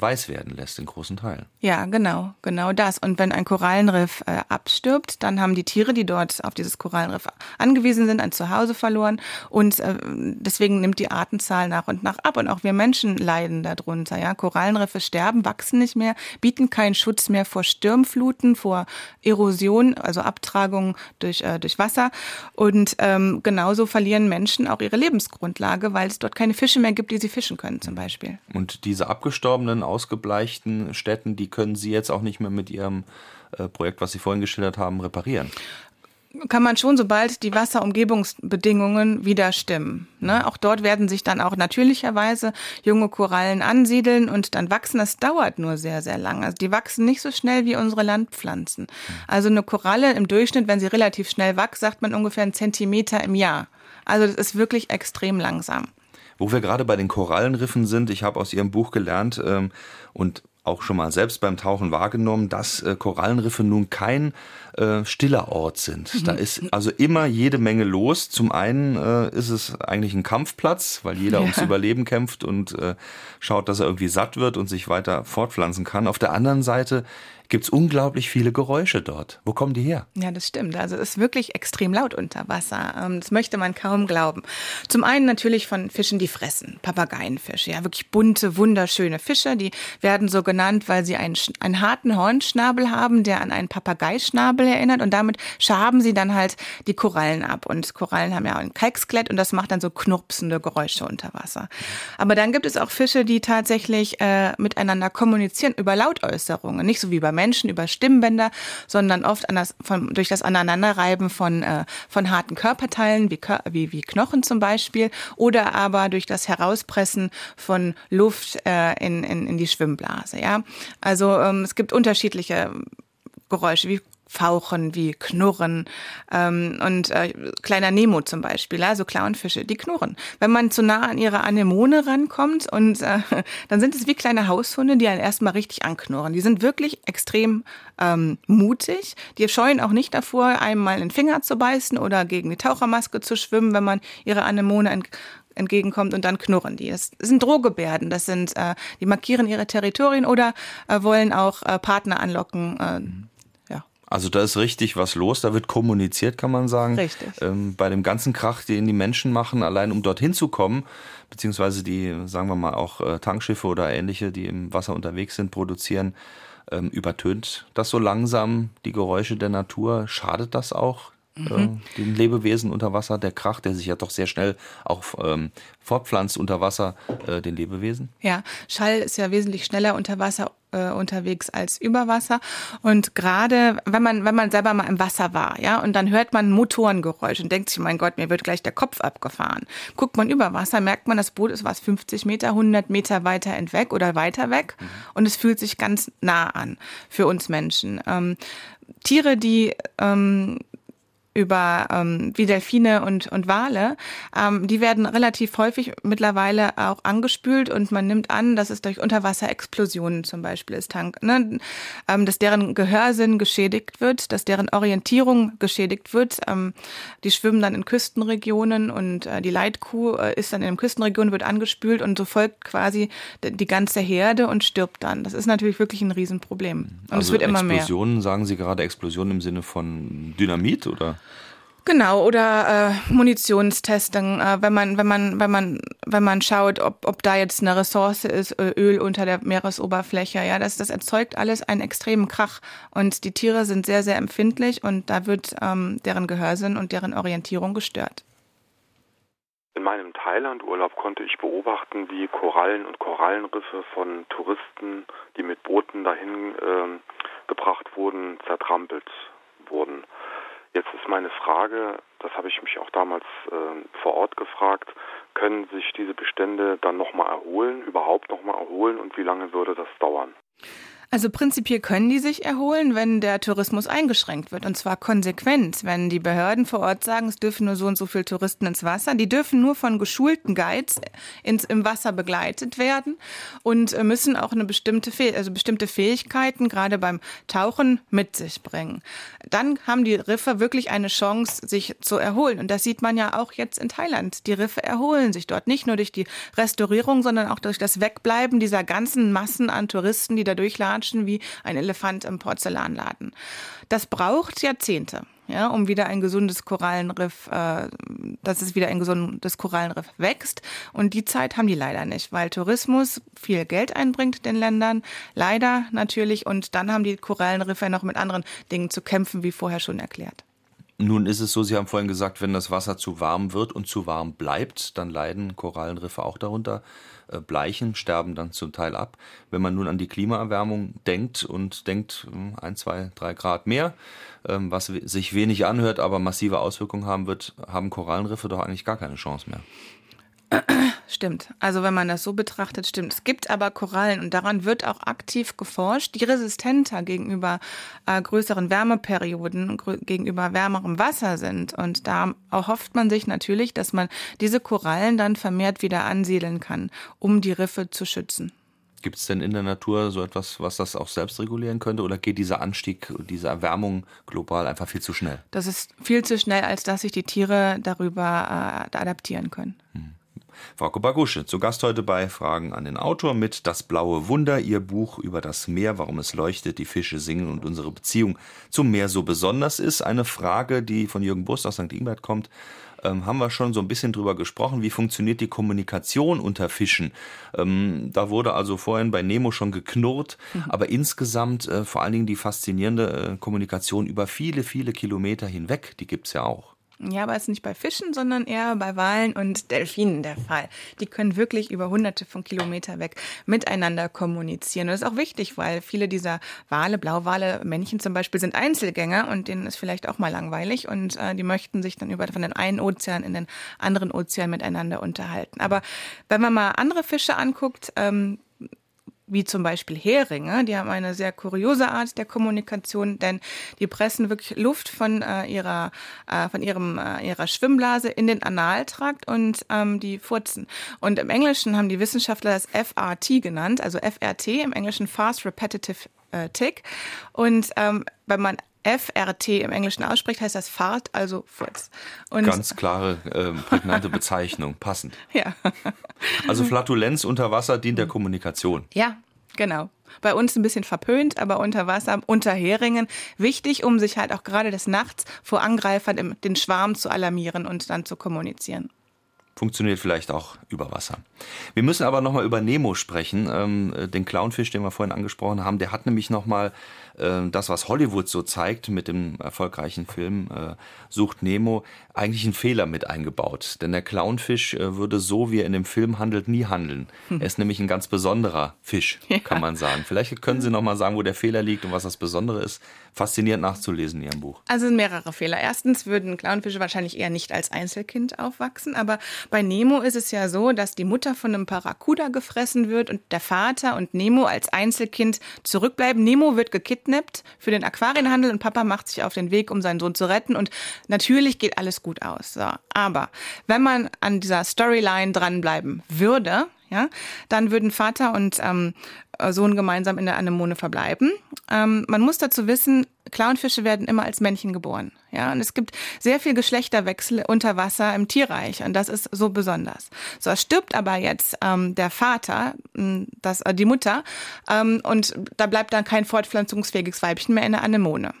weiß werden lässt in großen Teilen. Ja, genau, genau das. Und wenn ein Korallenriff äh, abstirbt, dann haben die Tiere, die dort auf dieses Korallenriff angewiesen sind, ein Zuhause verloren. Und äh, deswegen nimmt die Artenzahl nach und nach ab. Und auch wir Menschen leiden darunter. Ja, Korallenriffe sterben, wachsen nicht mehr, bieten keinen Schutz mehr vor Sturmfluten, vor Erosion, also Abtragung durch, äh, durch Wasser. Und ähm, genauso verlieren Menschen auch ihre Lebensgrundlage, weil es dort keine Fische mehr gibt, die sie fischen können, zum Beispiel. Und diese abgestorbenen verlassenen, ausgebleichten Städten, die können Sie jetzt auch nicht mehr mit Ihrem äh, Projekt, was Sie vorhin geschildert haben, reparieren kann man schon, sobald die Wasserumgebungsbedingungen wieder stimmen. Ne? Auch dort werden sich dann auch natürlicherweise junge Korallen ansiedeln und dann wachsen. Das dauert nur sehr, sehr lange. Also die wachsen nicht so schnell wie unsere Landpflanzen. Also eine Koralle im Durchschnitt, wenn sie relativ schnell wächst, sagt man ungefähr einen Zentimeter im Jahr. Also das ist wirklich extrem langsam. Wo wir gerade bei den Korallenriffen sind, ich habe aus Ihrem Buch gelernt ähm, und auch schon mal selbst beim Tauchen wahrgenommen, dass äh, Korallenriffe nun kein äh, stiller Ort sind. Da mhm. ist also immer jede Menge los. Zum einen äh, ist es eigentlich ein Kampfplatz, weil jeder ja. ums Überleben kämpft und äh, schaut, dass er irgendwie satt wird und sich weiter fortpflanzen kann. Auf der anderen Seite gibt es unglaublich viele Geräusche dort. Wo kommen die her? Ja, das stimmt. Also es ist wirklich extrem laut unter Wasser. Ähm, das möchte man kaum glauben. Zum einen natürlich von Fischen, die fressen. Papageienfische. Ja, wirklich bunte, wunderschöne Fische. Die werden so genannt, weil sie einen, einen harten Hornschnabel haben, der an einen Papageischnabel erinnert. Und damit schaben sie dann halt die Korallen ab. Und Korallen haben ja auch ein Kalkskelett und das macht dann so knurpsende Geräusche unter Wasser. Aber dann gibt es auch Fische, die tatsächlich äh, miteinander kommunizieren über Lautäußerungen. Nicht so wie bei Menschen über Stimmbänder, sondern oft das, von, durch das Aneinanderreiben von, äh, von harten Körperteilen, wie, wie, wie Knochen zum Beispiel, oder aber durch das Herauspressen von Luft äh, in, in, in die Schwimmblase. Ja? Also ähm, es gibt unterschiedliche Geräusche, wie Fauchen, wie Knurren ähm, und äh, kleiner Nemo zum Beispiel, also Clownfische, die knurren. Wenn man zu nah an ihre Anemone rankommt und äh, <laughs> dann sind es wie kleine Haushunde, die einen erstmal richtig anknurren. Die sind wirklich extrem ähm, mutig. Die scheuen auch nicht davor, einem mal in den Finger zu beißen oder gegen die Tauchermaske zu schwimmen, wenn man ihre Anemone ent entgegenkommt und dann knurren die. Das sind Drohgebärden, das sind, äh, die markieren ihre Territorien oder äh, wollen auch äh, Partner anlocken, äh, also da ist richtig was los, da wird kommuniziert, kann man sagen. Richtig. Ähm, bei dem ganzen Krach, den die Menschen machen, allein um dorthin zu kommen, beziehungsweise die, sagen wir mal, auch äh, Tankschiffe oder ähnliche, die im Wasser unterwegs sind, produzieren, ähm, übertönt das so langsam die Geräusche der Natur? Schadet das auch mhm. äh, den Lebewesen unter Wasser, der Krach, der sich ja doch sehr schnell auch ähm, fortpflanzt unter Wasser, äh, den Lebewesen? Ja, Schall ist ja wesentlich schneller unter Wasser äh, unterwegs als über Wasser. Und gerade wenn man, wenn man selber mal im Wasser war, ja, und dann hört man Motorengeräusch und denkt sich, mein Gott, mir wird gleich der Kopf abgefahren. Guckt man über Wasser, merkt man, das Boot ist was 50 Meter, 100 Meter weiter entweg oder weiter weg. Mhm. Und es fühlt sich ganz nah an für uns Menschen. Ähm, Tiere, die ähm, über ähm, wie Delfine und, und Wale, ähm, die werden relativ häufig mittlerweile auch angespült und man nimmt an, dass es durch Unterwasserexplosionen zum Beispiel ist, Tank, ne? ähm, dass deren Gehörsinn geschädigt wird, dass deren Orientierung geschädigt wird. Ähm, die schwimmen dann in Küstenregionen und äh, die Leitkuh äh, ist dann in Küstenregionen, wird angespült und so folgt quasi die ganze Herde und stirbt dann. Das ist natürlich wirklich ein Riesenproblem. Und also es wird immer mehr. Explosionen, sagen Sie gerade Explosionen im Sinne von Dynamit oder? Genau, oder äh, Munitionstesting, äh, wenn man, wenn man, wenn man, wenn man schaut, ob, ob da jetzt eine Ressource ist, Öl unter der Meeresoberfläche, ja, das, das erzeugt alles einen extremen Krach. Und die Tiere sind sehr, sehr empfindlich und da wird ähm, deren Gehörsinn und deren Orientierung gestört. In meinem Thailand-Urlaub konnte ich beobachten, wie Korallen und Korallenriffe von Touristen, die mit Booten dahin äh, gebracht wurden, zertrampelt wurden. Jetzt ist meine Frage, das habe ich mich auch damals äh, vor Ort gefragt, können sich diese Bestände dann nochmal erholen, überhaupt nochmal erholen und wie lange würde das dauern? Also prinzipiell können die sich erholen, wenn der Tourismus eingeschränkt wird. Und zwar konsequent. Wenn die Behörden vor Ort sagen, es dürfen nur so und so viele Touristen ins Wasser. Die dürfen nur von geschulten Guides ins, im Wasser begleitet werden und äh, müssen auch eine bestimmte, also bestimmte Fähigkeiten, gerade beim Tauchen, mit sich bringen. Dann haben die Riffe wirklich eine Chance, sich zu erholen. Und das sieht man ja auch jetzt in Thailand. Die Riffe erholen sich dort nicht nur durch die Restaurierung, sondern auch durch das Wegbleiben dieser ganzen Massen an Touristen, die da durchlatschen knatschen wie ein Elefant im Porzellanladen. Das braucht Jahrzehnte. Ja, um wieder ein gesundes Korallenriff, äh, dass es wieder ein gesundes Korallenriff wächst. Und die Zeit haben die leider nicht, weil Tourismus viel Geld einbringt den Ländern. Leider natürlich. Und dann haben die Korallenriffe noch mit anderen Dingen zu kämpfen, wie vorher schon erklärt. Nun ist es so, Sie haben vorhin gesagt, wenn das Wasser zu warm wird und zu warm bleibt, dann leiden Korallenriffe auch darunter. Äh, bleichen, sterben dann zum Teil ab. Wenn man nun an die Klimaerwärmung denkt und denkt, hm, ein, zwei, drei Grad mehr, ähm, was sich wenig anhört, aber massive Auswirkungen haben wird, haben Korallenriffe doch eigentlich gar keine Chance mehr. Stimmt. Also wenn man das so betrachtet, stimmt. Es gibt aber Korallen und daran wird auch aktiv geforscht, die resistenter gegenüber äh, größeren Wärmeperioden, gegenüber wärmerem Wasser sind. Und da erhofft man sich natürlich, dass man diese Korallen dann vermehrt wieder ansiedeln kann, um die Riffe zu schützen. Gibt es denn in der Natur so etwas, was das auch selbst regulieren könnte? Oder geht dieser Anstieg, diese Erwärmung global einfach viel zu schnell? Das ist viel zu schnell, als dass sich die Tiere darüber äh, adaptieren können. Hm. Frau Bagusche, zu Gast heute bei Fragen an den Autor mit Das blaue Wunder, ihr Buch über das Meer, warum es leuchtet, die Fische singen und unsere Beziehung zum Meer so besonders ist. Eine Frage, die von Jürgen Bust aus St. Ingbert kommt, ähm, haben wir schon so ein bisschen drüber gesprochen. Wie funktioniert die Kommunikation unter Fischen? Ähm, da wurde also vorhin bei Nemo schon geknurrt, mhm. aber insgesamt äh, vor allen Dingen die faszinierende äh, Kommunikation über viele, viele Kilometer hinweg, die gibt es ja auch. Ja, aber es ist nicht bei Fischen, sondern eher bei Walen und Delfinen der Fall. Die können wirklich über hunderte von Kilometer weg miteinander kommunizieren. Und das ist auch wichtig, weil viele dieser Wale, Blauwale, Männchen zum Beispiel, sind Einzelgänger und denen ist vielleicht auch mal langweilig und äh, die möchten sich dann über von den einen Ozean in den anderen Ozean miteinander unterhalten. Aber wenn man mal andere Fische anguckt, ähm, wie zum Beispiel Heringe. Die haben eine sehr kuriose Art der Kommunikation, denn die pressen wirklich Luft von äh, ihrer äh, von ihrem äh, ihrer Schwimmblase in den Analtrakt und ähm, die furzen. Und im Englischen haben die Wissenschaftler das FRT genannt, also FRT im Englischen Fast Repetitive äh, Tick. Und ähm, wenn man FRT im Englischen ausspricht, heißt das Fahrt, also Furz. Und Ganz klare, äh, prägnante Bezeichnung, passend. Ja. Also Flatulenz unter Wasser dient der Kommunikation. Ja, genau. Bei uns ein bisschen verpönt, aber unter Wasser, unter Heringen, wichtig, um sich halt auch gerade des Nachts vor Angreifern im, den Schwarm zu alarmieren und dann zu kommunizieren funktioniert vielleicht auch über Wasser. Wir müssen aber nochmal über Nemo sprechen, ähm, den Clownfisch, den wir vorhin angesprochen haben. Der hat nämlich nochmal äh, das, was Hollywood so zeigt mit dem erfolgreichen Film äh, Sucht Nemo, eigentlich einen Fehler mit eingebaut. Denn der Clownfisch äh, würde so, wie er in dem Film handelt, nie handeln. Hm. Er ist nämlich ein ganz besonderer Fisch, <laughs> ja. kann man sagen. Vielleicht können Sie noch mal sagen, wo der Fehler liegt und was das Besondere ist. Faszinierend nachzulesen in Ihrem Buch. Also mehrere Fehler. Erstens würden Clownfische wahrscheinlich eher nicht als Einzelkind aufwachsen, aber bei Nemo ist es ja so, dass die Mutter von einem Paracuda gefressen wird und der Vater und Nemo als Einzelkind zurückbleiben. Nemo wird gekidnappt für den Aquarienhandel und Papa macht sich auf den Weg, um seinen Sohn zu retten und natürlich geht alles gut aus. So. Aber wenn man an dieser Storyline dranbleiben würde, ja, dann würden Vater und ähm, Sohn gemeinsam in der Anemone verbleiben. Ähm, man muss dazu wissen, Clownfische werden immer als Männchen geboren. Ja, und es gibt sehr viel Geschlechterwechsel unter Wasser im Tierreich und das ist so besonders. So es stirbt aber jetzt ähm, der Vater, das, äh, die Mutter ähm, und da bleibt dann kein fortpflanzungsfähiges Weibchen mehr in der Anemone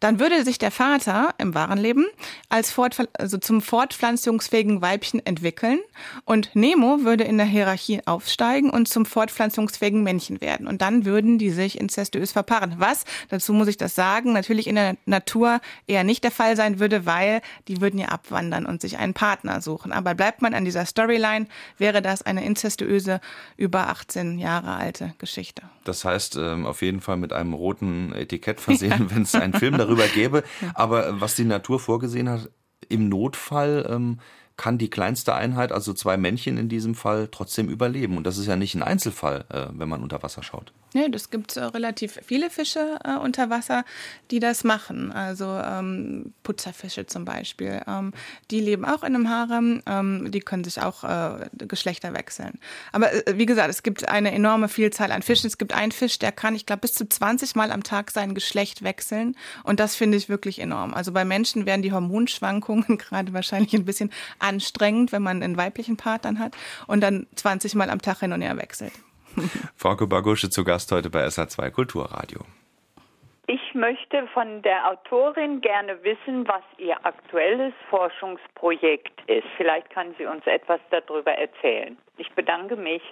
dann würde sich der Vater im wahren Leben als Fortpfl also zum fortpflanzungsfähigen Weibchen entwickeln und Nemo würde in der Hierarchie aufsteigen und zum fortpflanzungsfähigen Männchen werden. Und dann würden die sich incestuös verpaaren. Was, dazu muss ich das sagen, natürlich in der Natur eher nicht der Fall sein würde, weil die würden ja abwandern und sich einen Partner suchen. Aber bleibt man an dieser Storyline, wäre das eine incestuöse, über 18 Jahre alte Geschichte. Das heißt, ähm, auf jeden Fall mit einem roten Etikett <laughs> versehen, wenn es einen Film darüber <laughs> gäbe. Aber was die Natur vorgesehen hat, im Notfall ähm, kann die kleinste Einheit, also zwei Männchen in diesem Fall, trotzdem überleben. Und das ist ja nicht ein Einzelfall, äh, wenn man unter Wasser schaut. Ja, das gibt äh, relativ viele Fische äh, unter Wasser, die das machen. Also ähm, Putzerfische zum Beispiel. Ähm, die leben auch in einem Harem. Ähm, die können sich auch äh, Geschlechter wechseln. Aber äh, wie gesagt, es gibt eine enorme Vielzahl an Fischen. Es gibt einen Fisch, der kann, ich glaube, bis zu 20 Mal am Tag sein Geschlecht wechseln. Und das finde ich wirklich enorm. Also bei Menschen werden die Hormonschwankungen <laughs> gerade wahrscheinlich ein bisschen anstrengend, wenn man einen weiblichen Partner hat und dann 20 Mal am Tag hin und her wechselt. <laughs> Frauke Bagusche zu Gast heute bei SA2 Kulturradio. Ich möchte von der Autorin gerne wissen, was ihr aktuelles Forschungsprojekt ist. Vielleicht kann sie uns etwas darüber erzählen. Ich bedanke mich.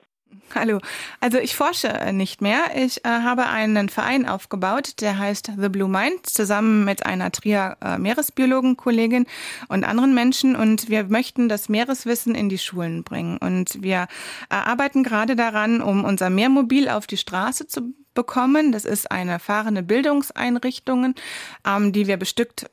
Hallo. Also ich forsche nicht mehr. Ich äh, habe einen Verein aufgebaut, der heißt The Blue Mind, zusammen mit einer Trier äh, Meeresbiologen-Kollegin und anderen Menschen. Und wir möchten das Meereswissen in die Schulen bringen. Und wir äh, arbeiten gerade daran, um unser Meermobil auf die Straße zu bekommen. Das ist eine fahrende Bildungseinrichtung, ähm, die wir bestückt,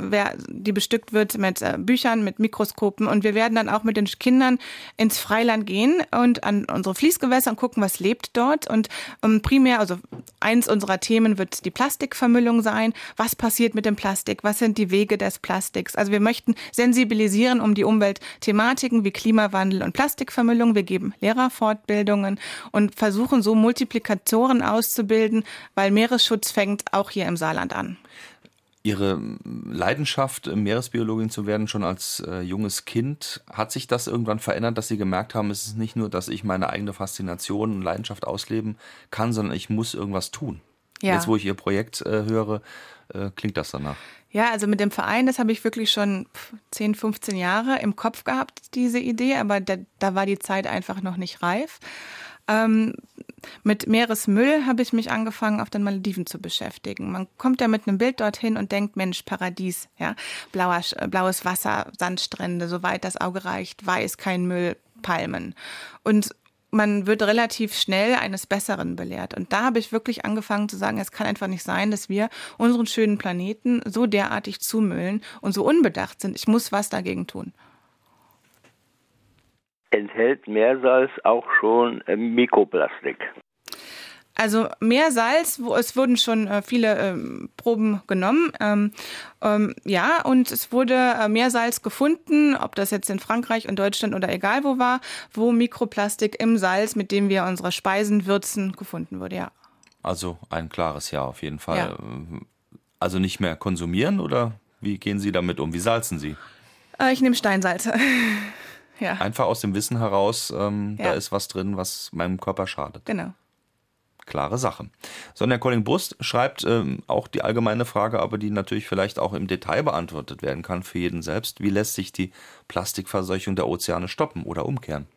die bestückt wird mit äh, Büchern, mit Mikroskopen und wir werden dann auch mit den Kindern ins Freiland gehen und an unsere Fließgewässer und gucken, was lebt dort und ähm, primär, also eins unserer Themen wird die Plastikvermüllung sein. Was passiert mit dem Plastik? Was sind die Wege des Plastiks? Also wir möchten sensibilisieren um die Umweltthematiken wie Klimawandel und Plastikvermüllung. Wir geben Lehrerfortbildungen und versuchen so Multiplikatoren auszubilden bilden, weil Meeresschutz fängt auch hier im Saarland an. Ihre Leidenschaft, Meeresbiologin zu werden, schon als äh, junges Kind, hat sich das irgendwann verändert, dass Sie gemerkt haben, es ist nicht nur, dass ich meine eigene Faszination und Leidenschaft ausleben kann, sondern ich muss irgendwas tun. Ja. Jetzt, wo ich Ihr Projekt äh, höre, äh, klingt das danach. Ja, also mit dem Verein, das habe ich wirklich schon 10, 15 Jahre im Kopf gehabt, diese Idee, aber da, da war die Zeit einfach noch nicht reif. Ähm, mit Meeresmüll habe ich mich angefangen, auf den Malediven zu beschäftigen. Man kommt ja mit einem Bild dorthin und denkt, Mensch, Paradies, ja, Blauer, blaues Wasser, Sandstrände, soweit das Auge reicht, weiß, kein Müll, Palmen. Und man wird relativ schnell eines Besseren belehrt. Und da habe ich wirklich angefangen zu sagen, es kann einfach nicht sein, dass wir unseren schönen Planeten so derartig zumüllen und so unbedacht sind. Ich muss was dagegen tun enthält Meersalz auch schon äh, Mikroplastik. Also Meersalz, wo es wurden schon äh, viele ähm, Proben genommen. Ähm, ähm, ja, und es wurde äh, Meersalz gefunden, ob das jetzt in Frankreich und Deutschland oder egal wo war, wo Mikroplastik im Salz, mit dem wir unsere Speisen würzen, gefunden wurde, ja. Also ein klares Ja auf jeden Fall. Ja. Also nicht mehr konsumieren oder wie gehen Sie damit um? Wie salzen Sie? Äh, ich nehme Steinsalze. <laughs> Ja. Einfach aus dem Wissen heraus, ähm, ja. da ist was drin, was meinem Körper schadet. Genau. Klare Sache. Sonja Colling-Brust schreibt ähm, auch die allgemeine Frage, aber die natürlich vielleicht auch im Detail beantwortet werden kann für jeden selbst. Wie lässt sich die Plastikverseuchung der Ozeane stoppen oder umkehren?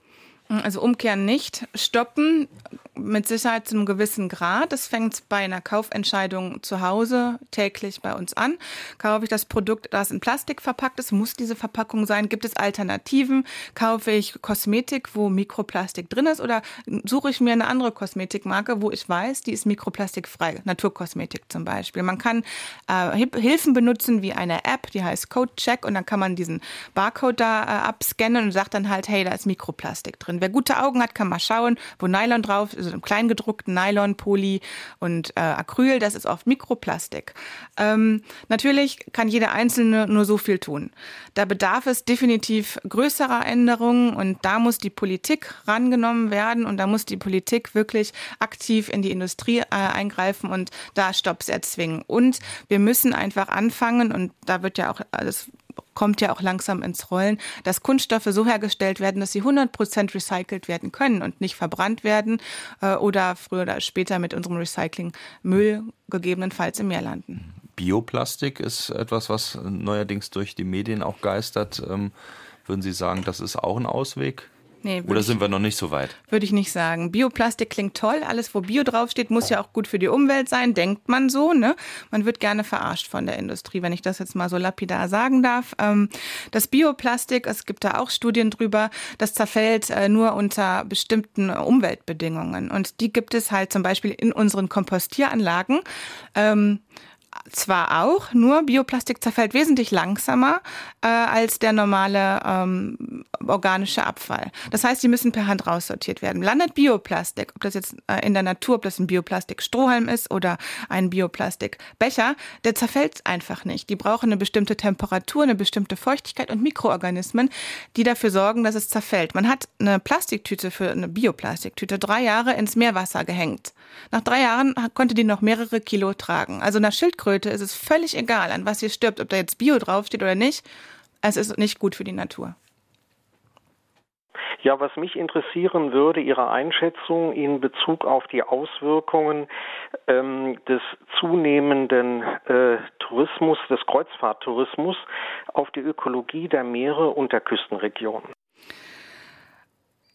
Also umkehren nicht, stoppen mit Sicherheit zu einem gewissen Grad. Das fängt bei einer Kaufentscheidung zu Hause täglich bei uns an. Kaufe ich das Produkt, das in Plastik verpackt ist, muss diese Verpackung sein? Gibt es Alternativen? Kaufe ich Kosmetik, wo Mikroplastik drin ist oder suche ich mir eine andere Kosmetikmarke, wo ich weiß, die ist mikroplastikfrei? Naturkosmetik zum Beispiel. Man kann äh, Hilfen benutzen wie eine App, die heißt Codecheck und dann kann man diesen Barcode da äh, abscannen und sagt dann halt, hey, da ist Mikroplastik drin. Wer gute Augen hat, kann mal schauen, wo Nylon drauf ist, also im kleingedruckten Nylon, Poly und äh, Acryl, das ist oft Mikroplastik. Ähm, natürlich kann jeder Einzelne nur so viel tun. Da bedarf es definitiv größerer Änderungen und da muss die Politik rangenommen werden und da muss die Politik wirklich aktiv in die Industrie äh, eingreifen und da Stopps erzwingen. Und wir müssen einfach anfangen und da wird ja auch alles kommt ja auch langsam ins Rollen, dass Kunststoffe so hergestellt werden, dass sie 100 Prozent recycelt werden können und nicht verbrannt werden äh, oder früher oder später mit unserem Recyclingmüll gegebenenfalls im Meer landen. Bioplastik ist etwas, was neuerdings durch die Medien auch geistert. Ähm, würden Sie sagen, das ist auch ein Ausweg? Nee, Oder sind wir noch nicht so weit? Würde ich nicht sagen. Bioplastik klingt toll. Alles, wo Bio draufsteht, muss ja auch gut für die Umwelt sein, denkt man so. Ne? Man wird gerne verarscht von der Industrie, wenn ich das jetzt mal so lapidar sagen darf. Ähm, das Bioplastik, es gibt da auch Studien drüber, das zerfällt äh, nur unter bestimmten Umweltbedingungen. Und die gibt es halt zum Beispiel in unseren Kompostieranlagen. Zwar auch, nur Bioplastik zerfällt wesentlich langsamer äh, als der normale ähm, organische Abfall. Das heißt, die müssen per Hand raussortiert werden. Landet Bioplastik, ob das jetzt äh, in der Natur, ob das ein Bioplastik-Strohhalm ist oder ein Bioplastikbecher, der zerfällt einfach nicht. Die brauchen eine bestimmte Temperatur, eine bestimmte Feuchtigkeit und Mikroorganismen, die dafür sorgen, dass es zerfällt. Man hat eine Plastiktüte für eine Bioplastiktüte drei Jahre ins Meerwasser gehängt. Nach drei Jahren konnte die noch mehrere Kilo tragen. Also einer Schildkröte ist es völlig egal, an was sie stirbt, ob da jetzt Bio draufsteht oder nicht. Es ist nicht gut für die Natur. Ja, was mich interessieren würde, Ihre Einschätzung in Bezug auf die Auswirkungen ähm, des zunehmenden äh, Tourismus, des Kreuzfahrttourismus auf die Ökologie der Meere und der Küstenregionen.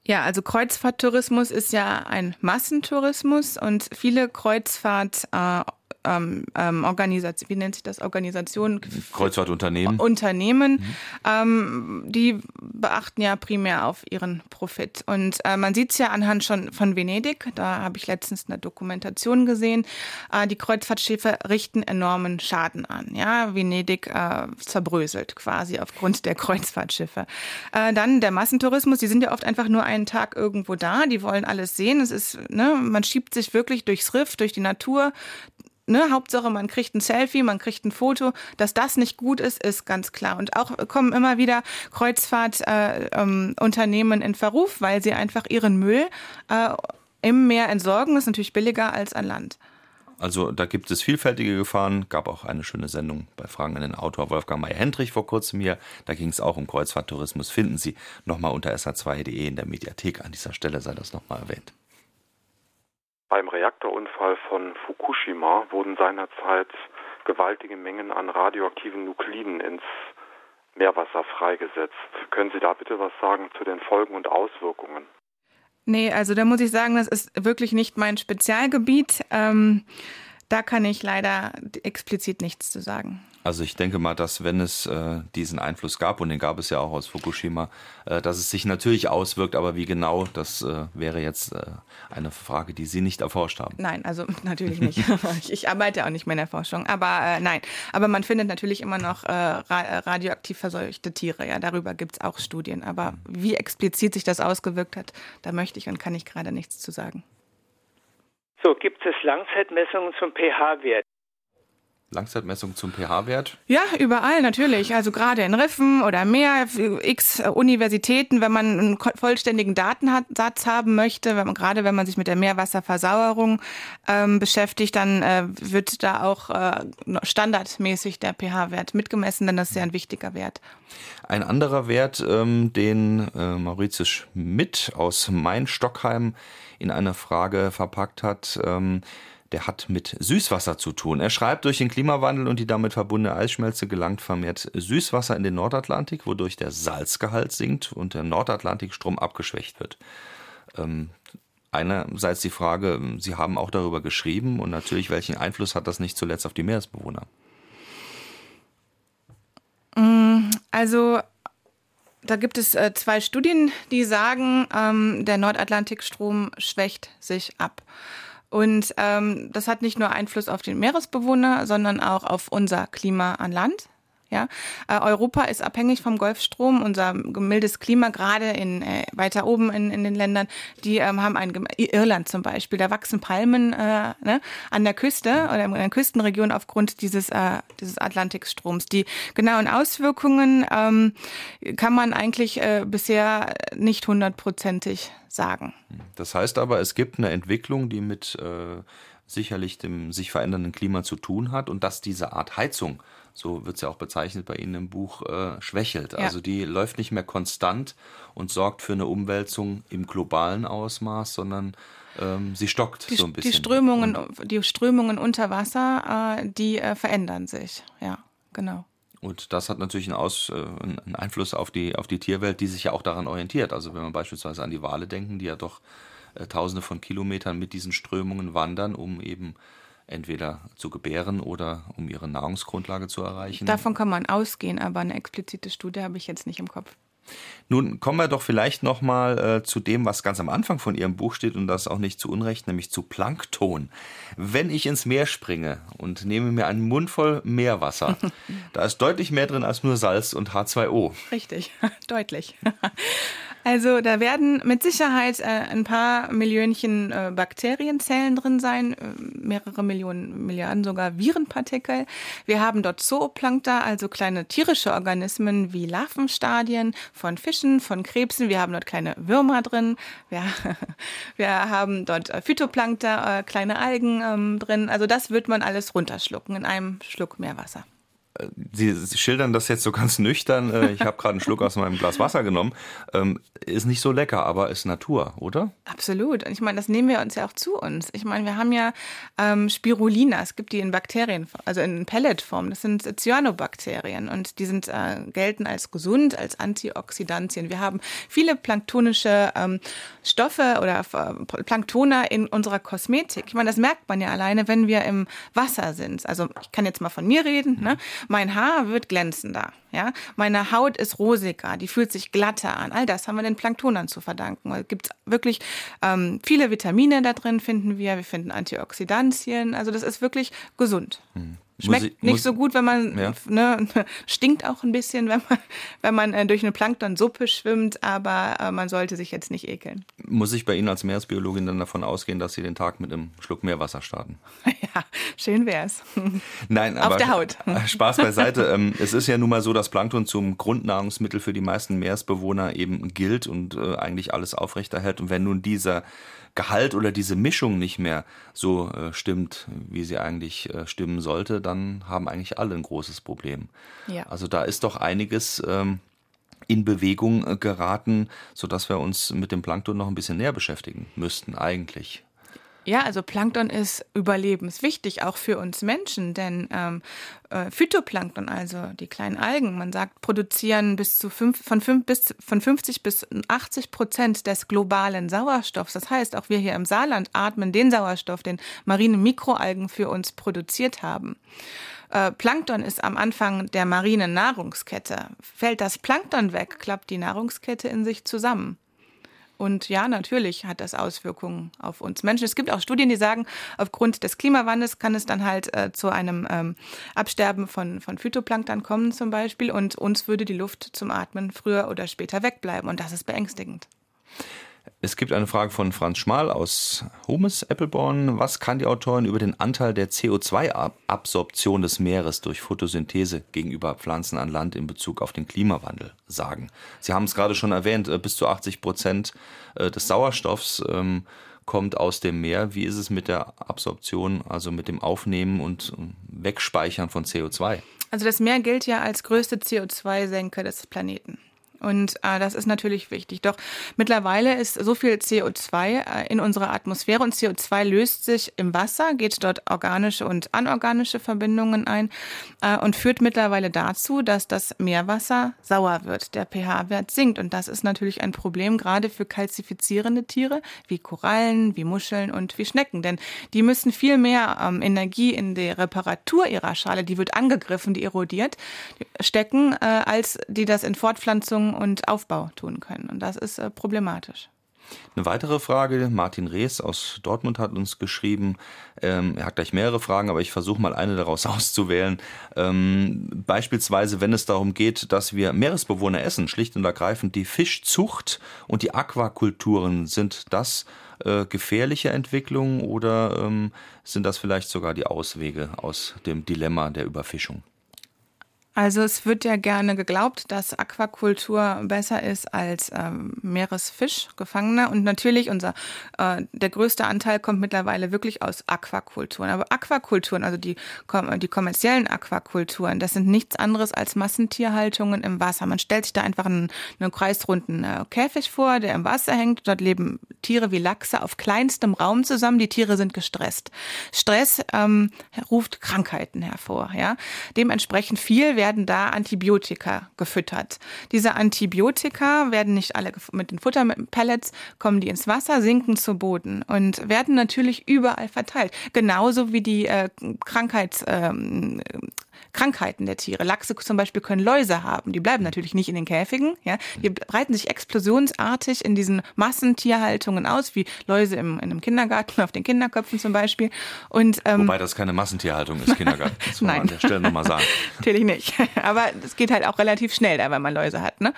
Ja, also Kreuzfahrttourismus ist ja ein Massentourismus und viele Kreuzfahrt äh, ähm, ähm, Organisation, wie nennt sich das, Organisationen? Kreuzfahrtunternehmen. Unternehmen, mhm. ähm, die beachten ja primär auf ihren Profit. Und äh, man sieht es ja anhand schon von Venedig, da habe ich letztens eine Dokumentation gesehen, äh, die Kreuzfahrtschiffe richten enormen Schaden an. Ja, Venedig äh, zerbröselt quasi aufgrund der Kreuzfahrtschiffe. Äh, dann der Massentourismus, die sind ja oft einfach nur einen Tag irgendwo da, die wollen alles sehen. Es ist, ne, man schiebt sich wirklich durchs Riff, durch die Natur ne, Hauptsache, man kriegt ein Selfie, man kriegt ein Foto. Dass das nicht gut ist, ist ganz klar. Und auch kommen immer wieder Kreuzfahrtunternehmen äh, ähm, in Verruf, weil sie einfach ihren Müll äh, im Meer entsorgen. Das ist natürlich billiger als an Land. Also da gibt es vielfältige Gefahren. Gab auch eine schöne Sendung bei Fragen an den Autor Wolfgang Meyer-Hendrich vor kurzem hier. Da ging es auch um Kreuzfahrttourismus. Finden Sie nochmal unter sa2.de in der Mediathek. An dieser Stelle sei das nochmal erwähnt. Beim Reaktorunfall von Fukushima wurden seinerzeit gewaltige Mengen an radioaktiven Nukliden ins Meerwasser freigesetzt. Können Sie da bitte was sagen zu den Folgen und Auswirkungen? Nee, also da muss ich sagen, das ist wirklich nicht mein Spezialgebiet. Ähm, da kann ich leider explizit nichts zu sagen. Also ich denke mal, dass wenn es äh, diesen Einfluss gab, und den gab es ja auch aus Fukushima, äh, dass es sich natürlich auswirkt, aber wie genau, das äh, wäre jetzt äh, eine Frage, die Sie nicht erforscht haben. Nein, also <laughs> natürlich nicht. <laughs> ich, ich, arbeite auch nicht mehr in der Forschung, aber äh, nein. Aber man findet natürlich immer noch äh, radioaktiv verseuchte Tiere. Ja, darüber gibt es auch Studien. Aber wie explizit sich das ausgewirkt hat, da möchte ich und kann ich gerade nichts zu sagen. So, gibt es Langzeitmessungen zum pH-Wert? Langzeitmessung zum pH-Wert? Ja, überall natürlich. Also gerade in Riffen oder Meer, x Universitäten, wenn man einen vollständigen Datensatz haben möchte, wenn man, gerade wenn man sich mit der Meerwasserversauerung ähm, beschäftigt, dann äh, wird da auch äh, standardmäßig der pH-Wert mitgemessen, denn das ist ja ein wichtiger Wert. Ein anderer Wert, ähm, den äh, Mauritius Schmidt aus Main-Stockheim in einer Frage verpackt hat, ähm, der hat mit Süßwasser zu tun. Er schreibt, durch den Klimawandel und die damit verbundene Eisschmelze gelangt vermehrt Süßwasser in den Nordatlantik, wodurch der Salzgehalt sinkt und der Nordatlantikstrom abgeschwächt wird. Ähm, einerseits die Frage, Sie haben auch darüber geschrieben und natürlich, welchen Einfluss hat das nicht zuletzt auf die Meeresbewohner? Mm, also da gibt es äh, zwei Studien, die sagen, ähm, der Nordatlantikstrom schwächt sich ab. Und ähm, das hat nicht nur Einfluss auf den Meeresbewohner, sondern auch auf unser Klima an Land. Ja, äh, Europa ist abhängig vom Golfstrom. Unser mildes Klima, gerade in äh, weiter oben in, in den Ländern, die ähm, haben ein Irland zum Beispiel. Da wachsen Palmen äh, ne, an der Küste oder in der Küstenregion aufgrund dieses äh, dieses Atlantikstroms. Die genauen Auswirkungen ähm, kann man eigentlich äh, bisher nicht hundertprozentig sagen. Das heißt aber, es gibt eine Entwicklung, die mit äh, sicherlich dem sich verändernden Klima zu tun hat und dass diese Art Heizung so wird es ja auch bezeichnet bei Ihnen im Buch, äh, schwächelt. Ja. Also die läuft nicht mehr konstant und sorgt für eine Umwälzung im globalen Ausmaß, sondern ähm, sie stockt die, so ein bisschen. Die Strömungen, die Strömungen unter Wasser, äh, die äh, verändern sich. Ja, genau. Und das hat natürlich einen, Aus, äh, einen Einfluss auf die, auf die Tierwelt, die sich ja auch daran orientiert. Also wenn wir beispielsweise an die Wale denken, die ja doch äh, tausende von Kilometern mit diesen Strömungen wandern, um eben entweder zu gebären oder um ihre Nahrungsgrundlage zu erreichen. Davon kann man ausgehen, aber eine explizite Studie habe ich jetzt nicht im Kopf. Nun kommen wir doch vielleicht noch mal äh, zu dem, was ganz am Anfang von Ihrem Buch steht und das auch nicht zu Unrecht, nämlich zu Plankton. Wenn ich ins Meer springe und nehme mir einen Mund voll Meerwasser, <laughs> da ist deutlich mehr drin als nur Salz und H2O. Richtig, <laughs> deutlich. Also da werden mit Sicherheit äh, ein paar Millionchen äh, Bakterienzellen drin sein, äh, mehrere Millionen, Milliarden sogar Virenpartikel. Wir haben dort Zooplankta, also kleine tierische Organismen wie Larvenstadien von Fischen, von Krebsen. Wir haben dort kleine Würmer drin. Wir, <laughs> wir haben dort äh, Phytoplankta, äh, kleine Algen ähm, drin. Also das wird man alles runterschlucken in einem Schluck Meerwasser. Sie, Sie schildern das jetzt so ganz nüchtern. Äh, ich habe gerade einen Schluck aus meinem Glas Wasser genommen. Ähm, ist nicht so lecker, aber ist Natur, oder? Absolut. Und ich meine, das nehmen wir uns ja auch zu uns. Ich meine, wir haben ja ähm, Spirulina. Es gibt die in Bakterien, also in Pelletform. Das sind Cyanobakterien und die sind äh, gelten als gesund, als Antioxidantien. Wir haben viele planktonische ähm, Stoffe oder äh, Planktoner in unserer Kosmetik. Ich meine, das merkt man ja alleine, wenn wir im Wasser sind. Also ich kann jetzt mal von mir reden. Ne? Mein Haar wird glänzender. Ja, meine Haut ist rosiger, die fühlt sich glatter an. All das haben wir den Planktonern zu verdanken. Es gibt wirklich ähm, viele Vitamine da drin, finden wir. Wir finden Antioxidantien. Also das ist wirklich gesund. Schmeckt ich, nicht so gut, wenn man ja. ne, <laughs> stinkt auch ein bisschen, wenn man, <laughs> wenn man äh, durch eine Planktonsuppe schwimmt, aber äh, man sollte sich jetzt nicht ekeln. Muss ich bei Ihnen als Meeresbiologin dann davon ausgehen, dass Sie den Tag mit einem Schluck Meerwasser starten? <laughs> Ja, schön wär's. Nein, aber auf der Haut. Spaß beiseite. Ähm, es ist ja nun mal so, dass Plankton zum Grundnahrungsmittel für die meisten Meeresbewohner eben gilt und äh, eigentlich alles aufrechterhält. Und wenn nun dieser Gehalt oder diese Mischung nicht mehr so äh, stimmt, wie sie eigentlich äh, stimmen sollte, dann haben eigentlich alle ein großes Problem. Ja. Also da ist doch einiges ähm, in Bewegung äh, geraten, sodass wir uns mit dem Plankton noch ein bisschen näher beschäftigen müssten eigentlich. Ja, also Plankton ist überlebenswichtig, auch für uns Menschen, denn ähm, äh, Phytoplankton, also die kleinen Algen, man sagt, produzieren bis zu fünf, von, fünf, bis, von 50 bis 80 Prozent des globalen Sauerstoffs. Das heißt, auch wir hier im Saarland atmen den Sauerstoff, den marine Mikroalgen für uns produziert haben. Äh, Plankton ist am Anfang der marinen Nahrungskette. Fällt das Plankton weg, klappt die Nahrungskette in sich zusammen. Und ja, natürlich hat das Auswirkungen auf uns Menschen. Es gibt auch Studien, die sagen, aufgrund des Klimawandels kann es dann halt äh, zu einem ähm, Absterben von, von Phytoplankton kommen zum Beispiel. Und uns würde die Luft zum Atmen früher oder später wegbleiben. Und das ist beängstigend. Es gibt eine Frage von Franz Schmal aus Homes, Appleborn. Was kann die Autorin über den Anteil der CO2-Absorption des Meeres durch Photosynthese gegenüber Pflanzen an Land in Bezug auf den Klimawandel sagen? Sie haben es gerade schon erwähnt, äh, bis zu 80 Prozent äh, des Sauerstoffs ähm, kommt aus dem Meer. Wie ist es mit der Absorption, also mit dem Aufnehmen und ähm, Wegspeichern von CO2? Also das Meer gilt ja als größte CO2-Senke des Planeten. Und äh, das ist natürlich wichtig. Doch mittlerweile ist so viel CO2 äh, in unserer Atmosphäre und CO2 löst sich im Wasser, geht dort organische und anorganische Verbindungen ein äh, und führt mittlerweile dazu, dass das Meerwasser sauer wird. Der pH-Wert sinkt und das ist natürlich ein Problem gerade für kalzifizierende Tiere wie Korallen, wie Muscheln und wie Schnecken, denn die müssen viel mehr ähm, Energie in die Reparatur ihrer Schale, die wird angegriffen, die erodiert, stecken, äh, als die das in Fortpflanzung und Aufbau tun können. Und das ist äh, problematisch. Eine weitere Frage, Martin Rees aus Dortmund hat uns geschrieben, ähm, er hat gleich mehrere Fragen, aber ich versuche mal eine daraus <laughs> auszuwählen. Ähm, beispielsweise, wenn es darum geht, dass wir Meeresbewohner essen, schlicht und ergreifend die Fischzucht und die Aquakulturen, sind das äh, gefährliche Entwicklungen oder ähm, sind das vielleicht sogar die Auswege aus dem Dilemma der Überfischung? Also es wird ja gerne geglaubt, dass Aquakultur besser ist als ähm, Meeresfisch. Und natürlich unser äh, der größte Anteil kommt mittlerweile wirklich aus Aquakulturen. Aber Aquakulturen, also die, die kommerziellen Aquakulturen, das sind nichts anderes als Massentierhaltungen im Wasser. Man stellt sich da einfach einen, einen kreisrunden äh, Käfig vor, der im Wasser hängt. Dort leben Tiere wie Lachse auf kleinstem Raum zusammen. Die Tiere sind gestresst. Stress ähm, ruft Krankheiten hervor. Ja, dementsprechend viel werden werden da Antibiotika gefüttert. Diese Antibiotika werden nicht alle mit den Futterpellets, kommen die ins Wasser, sinken zu Boden und werden natürlich überall verteilt. Genauso wie die äh, Krankheits, ähm, Krankheiten der Tiere. Lachse zum Beispiel können Läuse haben. Die bleiben natürlich nicht in den Käfigen. Ja? Die breiten sich explosionsartig in diesen Massentierhaltungen aus, wie Läuse im, in einem Kindergarten auf den Kinderköpfen zum Beispiel. Und, ähm, Wobei das keine Massentierhaltung ist, Kindergarten. <laughs> Das Nein. an der Stelle nochmal sagen. <laughs> Natürlich nicht. <laughs> Aber es geht halt auch relativ schnell da, wenn man Läuse hat. Ne?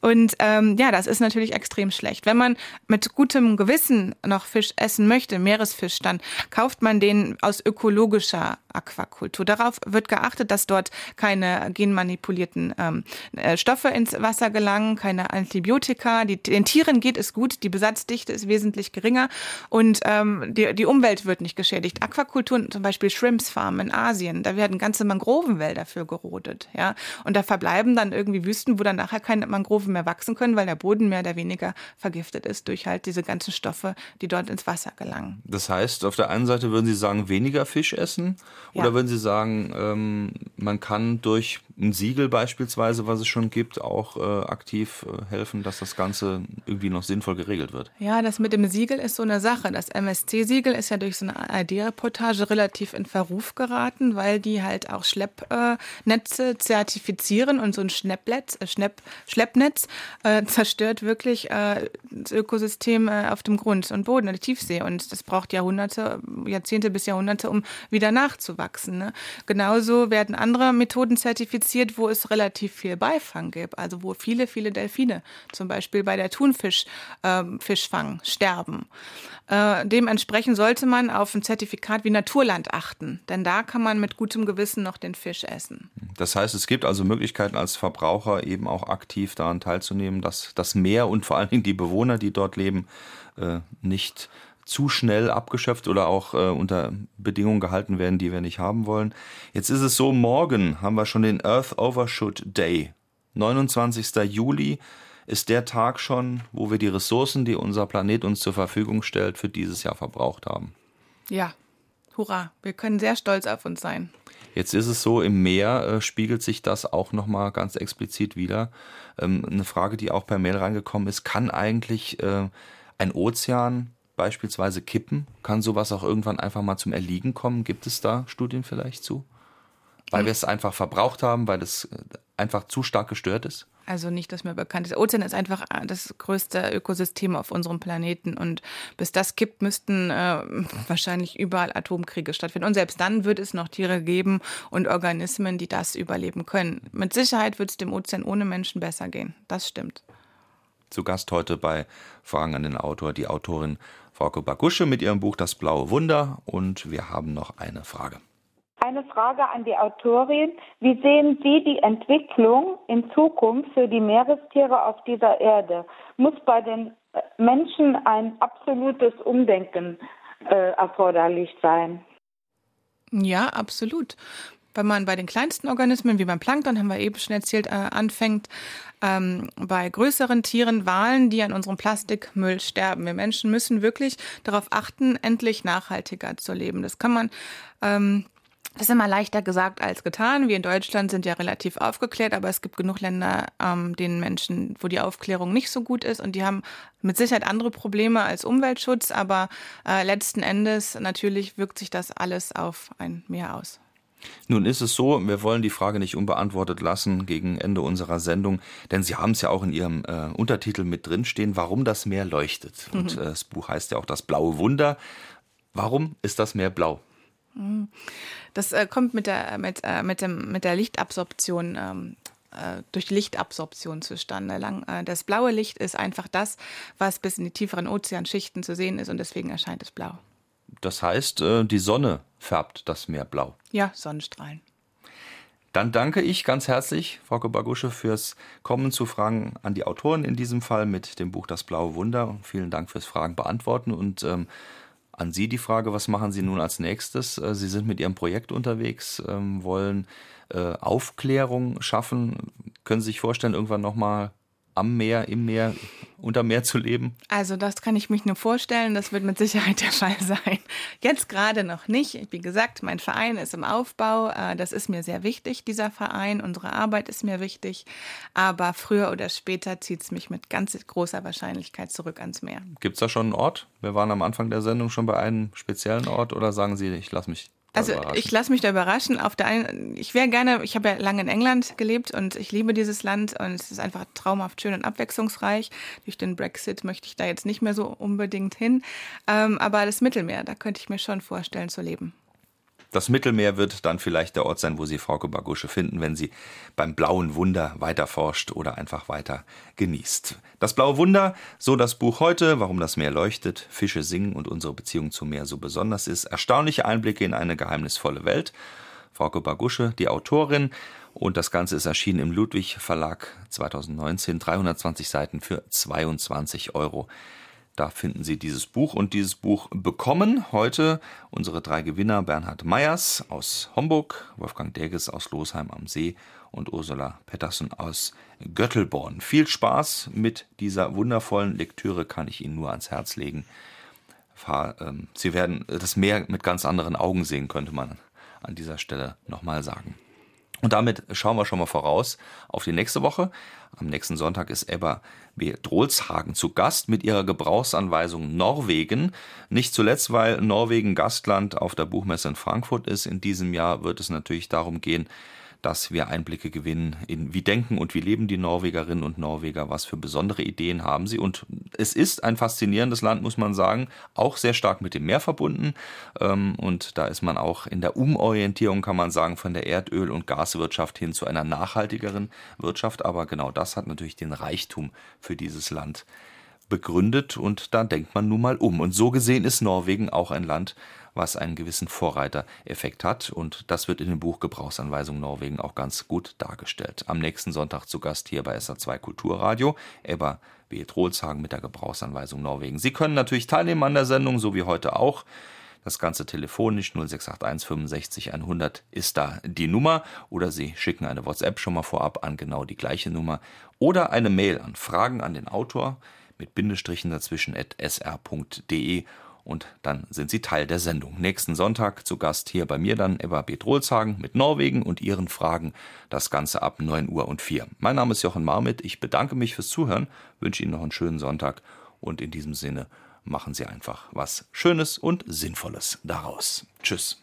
Und ähm, ja, das ist natürlich extrem schlecht. Wenn man mit gutem Gewissen noch Fisch essen möchte, Meeresfisch, dann kauft man den aus ökologischer Aquakultur. Darauf wird geachtet, dass dort keine genmanipulierten ähm, äh, Stoffe ins Wasser gelangen, keine Antibiotika. Die, den Tieren geht es gut, die Besatzdichte ist wesentlich geringer und ähm, die, die Umwelt wird nicht geschädigt. Aquakulturen, zum Beispiel Shrimps-Farmen in Asien, da werden ganze Mangrovenwälder für gerodet. Ja? Und da verbleiben dann irgendwie Wüsten, wo dann nachher keine Mangroven mehr wachsen können, weil der Boden mehr oder weniger vergiftet ist durch halt diese ganzen Stoffe, die dort ins Wasser gelangen. Das heißt, auf der einen Seite würden Sie sagen, weniger Fisch essen oder ja. würden Sie sagen, ähm, man kann durch ein Siegel beispielsweise, was es schon gibt, auch äh, aktiv äh, helfen, dass das Ganze irgendwie noch sinnvoll geregelt wird? Ja, das mit dem Siegel ist so eine Sache. Das MSC-Siegel ist ja durch so eine ARD-Reportage relativ in Verruf geraten, weil die halt auch Schleppnetze äh, zertifizieren und so ein äh, Schnepp, Schleppnetz äh, zerstört wirklich äh, das Ökosystem auf dem Grund und Boden, in der Tiefsee. Und das braucht Jahrhunderte, Jahrzehnte bis Jahrhunderte, um wieder nachzuwachsen. Ne? Genauso werden andere Methoden zertifiziert, wo es relativ viel Beifang gibt, also wo viele, viele Delfine zum Beispiel bei der Thunfischfang ähm, sterben. Äh, dementsprechend sollte man auf ein Zertifikat wie Naturland achten, denn da kann man mit gutem Gewissen noch den Fisch essen. Das heißt, es gibt also Möglichkeiten als Verbraucher eben auch aktiv daran teilzunehmen, dass das Meer und vor allen Dingen die Bewohner, die dort leben, äh, nicht zu schnell abgeschöpft oder auch äh, unter Bedingungen gehalten werden, die wir nicht haben wollen. Jetzt ist es so, morgen haben wir schon den Earth Overshoot Day, 29. Juli ist der Tag schon, wo wir die Ressourcen, die unser Planet uns zur Verfügung stellt, für dieses Jahr verbraucht haben. Ja, hurra, wir können sehr stolz auf uns sein. Jetzt ist es so, im Meer äh, spiegelt sich das auch nochmal ganz explizit wieder. Ähm, eine Frage, die auch per Mail reingekommen ist, kann eigentlich äh, ein Ozean beispielsweise kippen? Kann sowas auch irgendwann einfach mal zum Erliegen kommen? Gibt es da Studien vielleicht zu? Weil wir es einfach verbraucht haben, weil es äh, einfach zu stark gestört ist? Also nicht, dass mir bekannt ist. Ozean ist einfach äh, das größte Ökosystem auf unserem Planeten und bis das kippt, müssten äh, <laughs> wahrscheinlich überall Atomkriege stattfinden. Und selbst dann wird es noch Tiere geben und Organismen, die das überleben können. Mit Sicherheit wird es dem Ozean ohne Menschen besser gehen. Das stimmt. Zu Gast heute bei Fragen an den Autor die Autorin Frauke Bagusche mit ihrem Buch Das blaue Wunder und wir haben noch eine Frage. Eine Frage an die Autorin. Wie sehen Sie die Entwicklung in Zukunft für die Meerestiere auf dieser Erde? Muss bei den äh, Menschen ein absolutes Umdenken äh, erforderlich sein? Ja, absolut. Wenn man bei den kleinsten Organismen, wie beim Plankton, haben wir eben schon erzählt, äh, anfängt, ähm, bei größeren Tieren, Walen, die an unserem Plastikmüll sterben. Wir Menschen müssen wirklich darauf achten, endlich nachhaltiger zu leben. Das kann man ähm, das ist immer leichter gesagt als getan. Wir in Deutschland sind ja relativ aufgeklärt, aber es gibt genug Länder, ähm, denen Menschen, wo die Aufklärung nicht so gut ist und die haben mit Sicherheit andere Probleme als Umweltschutz, aber äh, letzten Endes natürlich wirkt sich das alles auf ein Meer aus. Nun ist es so, wir wollen die Frage nicht unbeantwortet lassen gegen Ende unserer Sendung, denn Sie haben es ja auch in Ihrem äh, Untertitel mit drinstehen, warum das Meer leuchtet. Mhm. Und äh, das Buch heißt ja auch das blaue Wunder. Warum ist das Meer blau? Mhm. Das äh, kommt mit der, mit, äh, mit, dem, mit der Lichtabsorption, ähm, äh, durch Lichtabsorption zustande. Lang, äh, das blaue Licht ist einfach das, was bis in die tieferen Ozeanschichten zu sehen ist und deswegen erscheint es blau. Das heißt, äh, die Sonne färbt das Meer blau. Ja, Sonnenstrahlen. Dann danke ich ganz herzlich, Frau Bagusche, fürs Kommen zu Fragen an die Autoren in diesem Fall mit dem Buch Das blaue Wunder. Vielen Dank fürs Fragen beantworten und ähm, an Sie die Frage, was machen Sie nun als nächstes? Äh, Sie sind mit Ihrem Projekt unterwegs, ähm, wollen äh, Aufklärung schaffen. Können Sie sich vorstellen, irgendwann nochmal am Meer, im Meer, unter Meer zu leben? Also das kann ich mich nur vorstellen. Das wird mit Sicherheit der Fall sein. Jetzt gerade noch nicht. Wie gesagt, mein Verein ist im Aufbau. Äh, das ist mir sehr wichtig, dieser Verein. Unsere Arbeit ist mir wichtig. Aber früher oder später zieht es mich mit ganz großer Wahrscheinlichkeit zurück ans Meer. Gibt es da schon einen Ort? Wir waren am Anfang der Sendung schon bei einem speziellen Ort oder sagen Sie, ich lasse mich also ich lasse mich da überraschen. Auf der einen, ich wäre gerne, ich habe ja lange in England gelebt und ich liebe dieses Land und es ist einfach traumhaft schön und abwechslungsreich. Durch den Brexit möchte ich da jetzt nicht mehr so unbedingt hin. Ähm, aber das Mittelmeer, da könnte ich mir schon vorstellen zu leben. Das Mittelmeer wird dann vielleicht der Ort sein, wo Sie Frauke Bagusche finden, wenn sie beim blauen Wunder weiter forscht oder einfach weiter genießt. Das blaue Wunder, so das Buch heute, warum das Meer leuchtet, Fische singen und unsere Beziehung zum Meer so besonders ist. Erstaunliche Einblicke in eine geheimnisvolle Welt. Frauke Bagusche, die Autorin. Und das Ganze ist erschienen im Ludwig Verlag 2019. 320 Seiten für 22 Euro. Da finden Sie dieses Buch und dieses Buch bekommen heute unsere drei Gewinner Bernhard Meyers aus Homburg, Wolfgang Derges aus Losheim am See und Ursula Pettersson aus Göttelborn. Viel Spaß mit dieser wundervollen Lektüre kann ich Ihnen nur ans Herz legen. Ähm, Sie werden das Meer mit ganz anderen Augen sehen, könnte man an dieser Stelle nochmal sagen. Und damit schauen wir schon mal voraus auf die nächste Woche. Am nächsten Sonntag ist Ebba B. Drolshagen zu Gast mit ihrer Gebrauchsanweisung Norwegen. Nicht zuletzt, weil Norwegen Gastland auf der Buchmesse in Frankfurt ist. In diesem Jahr wird es natürlich darum gehen, dass wir Einblicke gewinnen in wie denken und wie leben die Norwegerinnen und Norweger, was für besondere Ideen haben sie. Und es ist ein faszinierendes Land, muss man sagen, auch sehr stark mit dem Meer verbunden. Ähm, und da ist man auch in der Umorientierung, kann man sagen, von der Erdöl- und Gaswirtschaft hin zu einer nachhaltigeren Wirtschaft. Aber genau das hat natürlich den Reichtum für dieses Land begründet und da denkt man nun mal um. Und so gesehen ist Norwegen auch ein Land, was einen gewissen Vorreitereffekt hat. Und das wird in dem Buch Gebrauchsanweisung Norwegen auch ganz gut dargestellt. Am nächsten Sonntag zu Gast hier bei SA2 Kulturradio, Ebba B. Trohlshagen mit der Gebrauchsanweisung Norwegen. Sie können natürlich teilnehmen an der Sendung, so wie heute auch. Das Ganze telefonisch 0681 65 100 ist da die Nummer oder Sie schicken eine WhatsApp schon mal vorab an genau die gleiche Nummer oder eine Mail an Fragen an den Autor mit Bindestrichen dazwischen at sr.de und dann sind Sie Teil der Sendung. Nächsten Sonntag zu Gast hier bei mir dann Eva Betrolshagen mit Norwegen und ihren Fragen. Das Ganze ab 9 Uhr und 4. Mein Name ist Jochen Marmit. Ich bedanke mich fürs Zuhören, wünsche Ihnen noch einen schönen Sonntag und in diesem Sinne machen Sie einfach was Schönes und Sinnvolles daraus. Tschüss.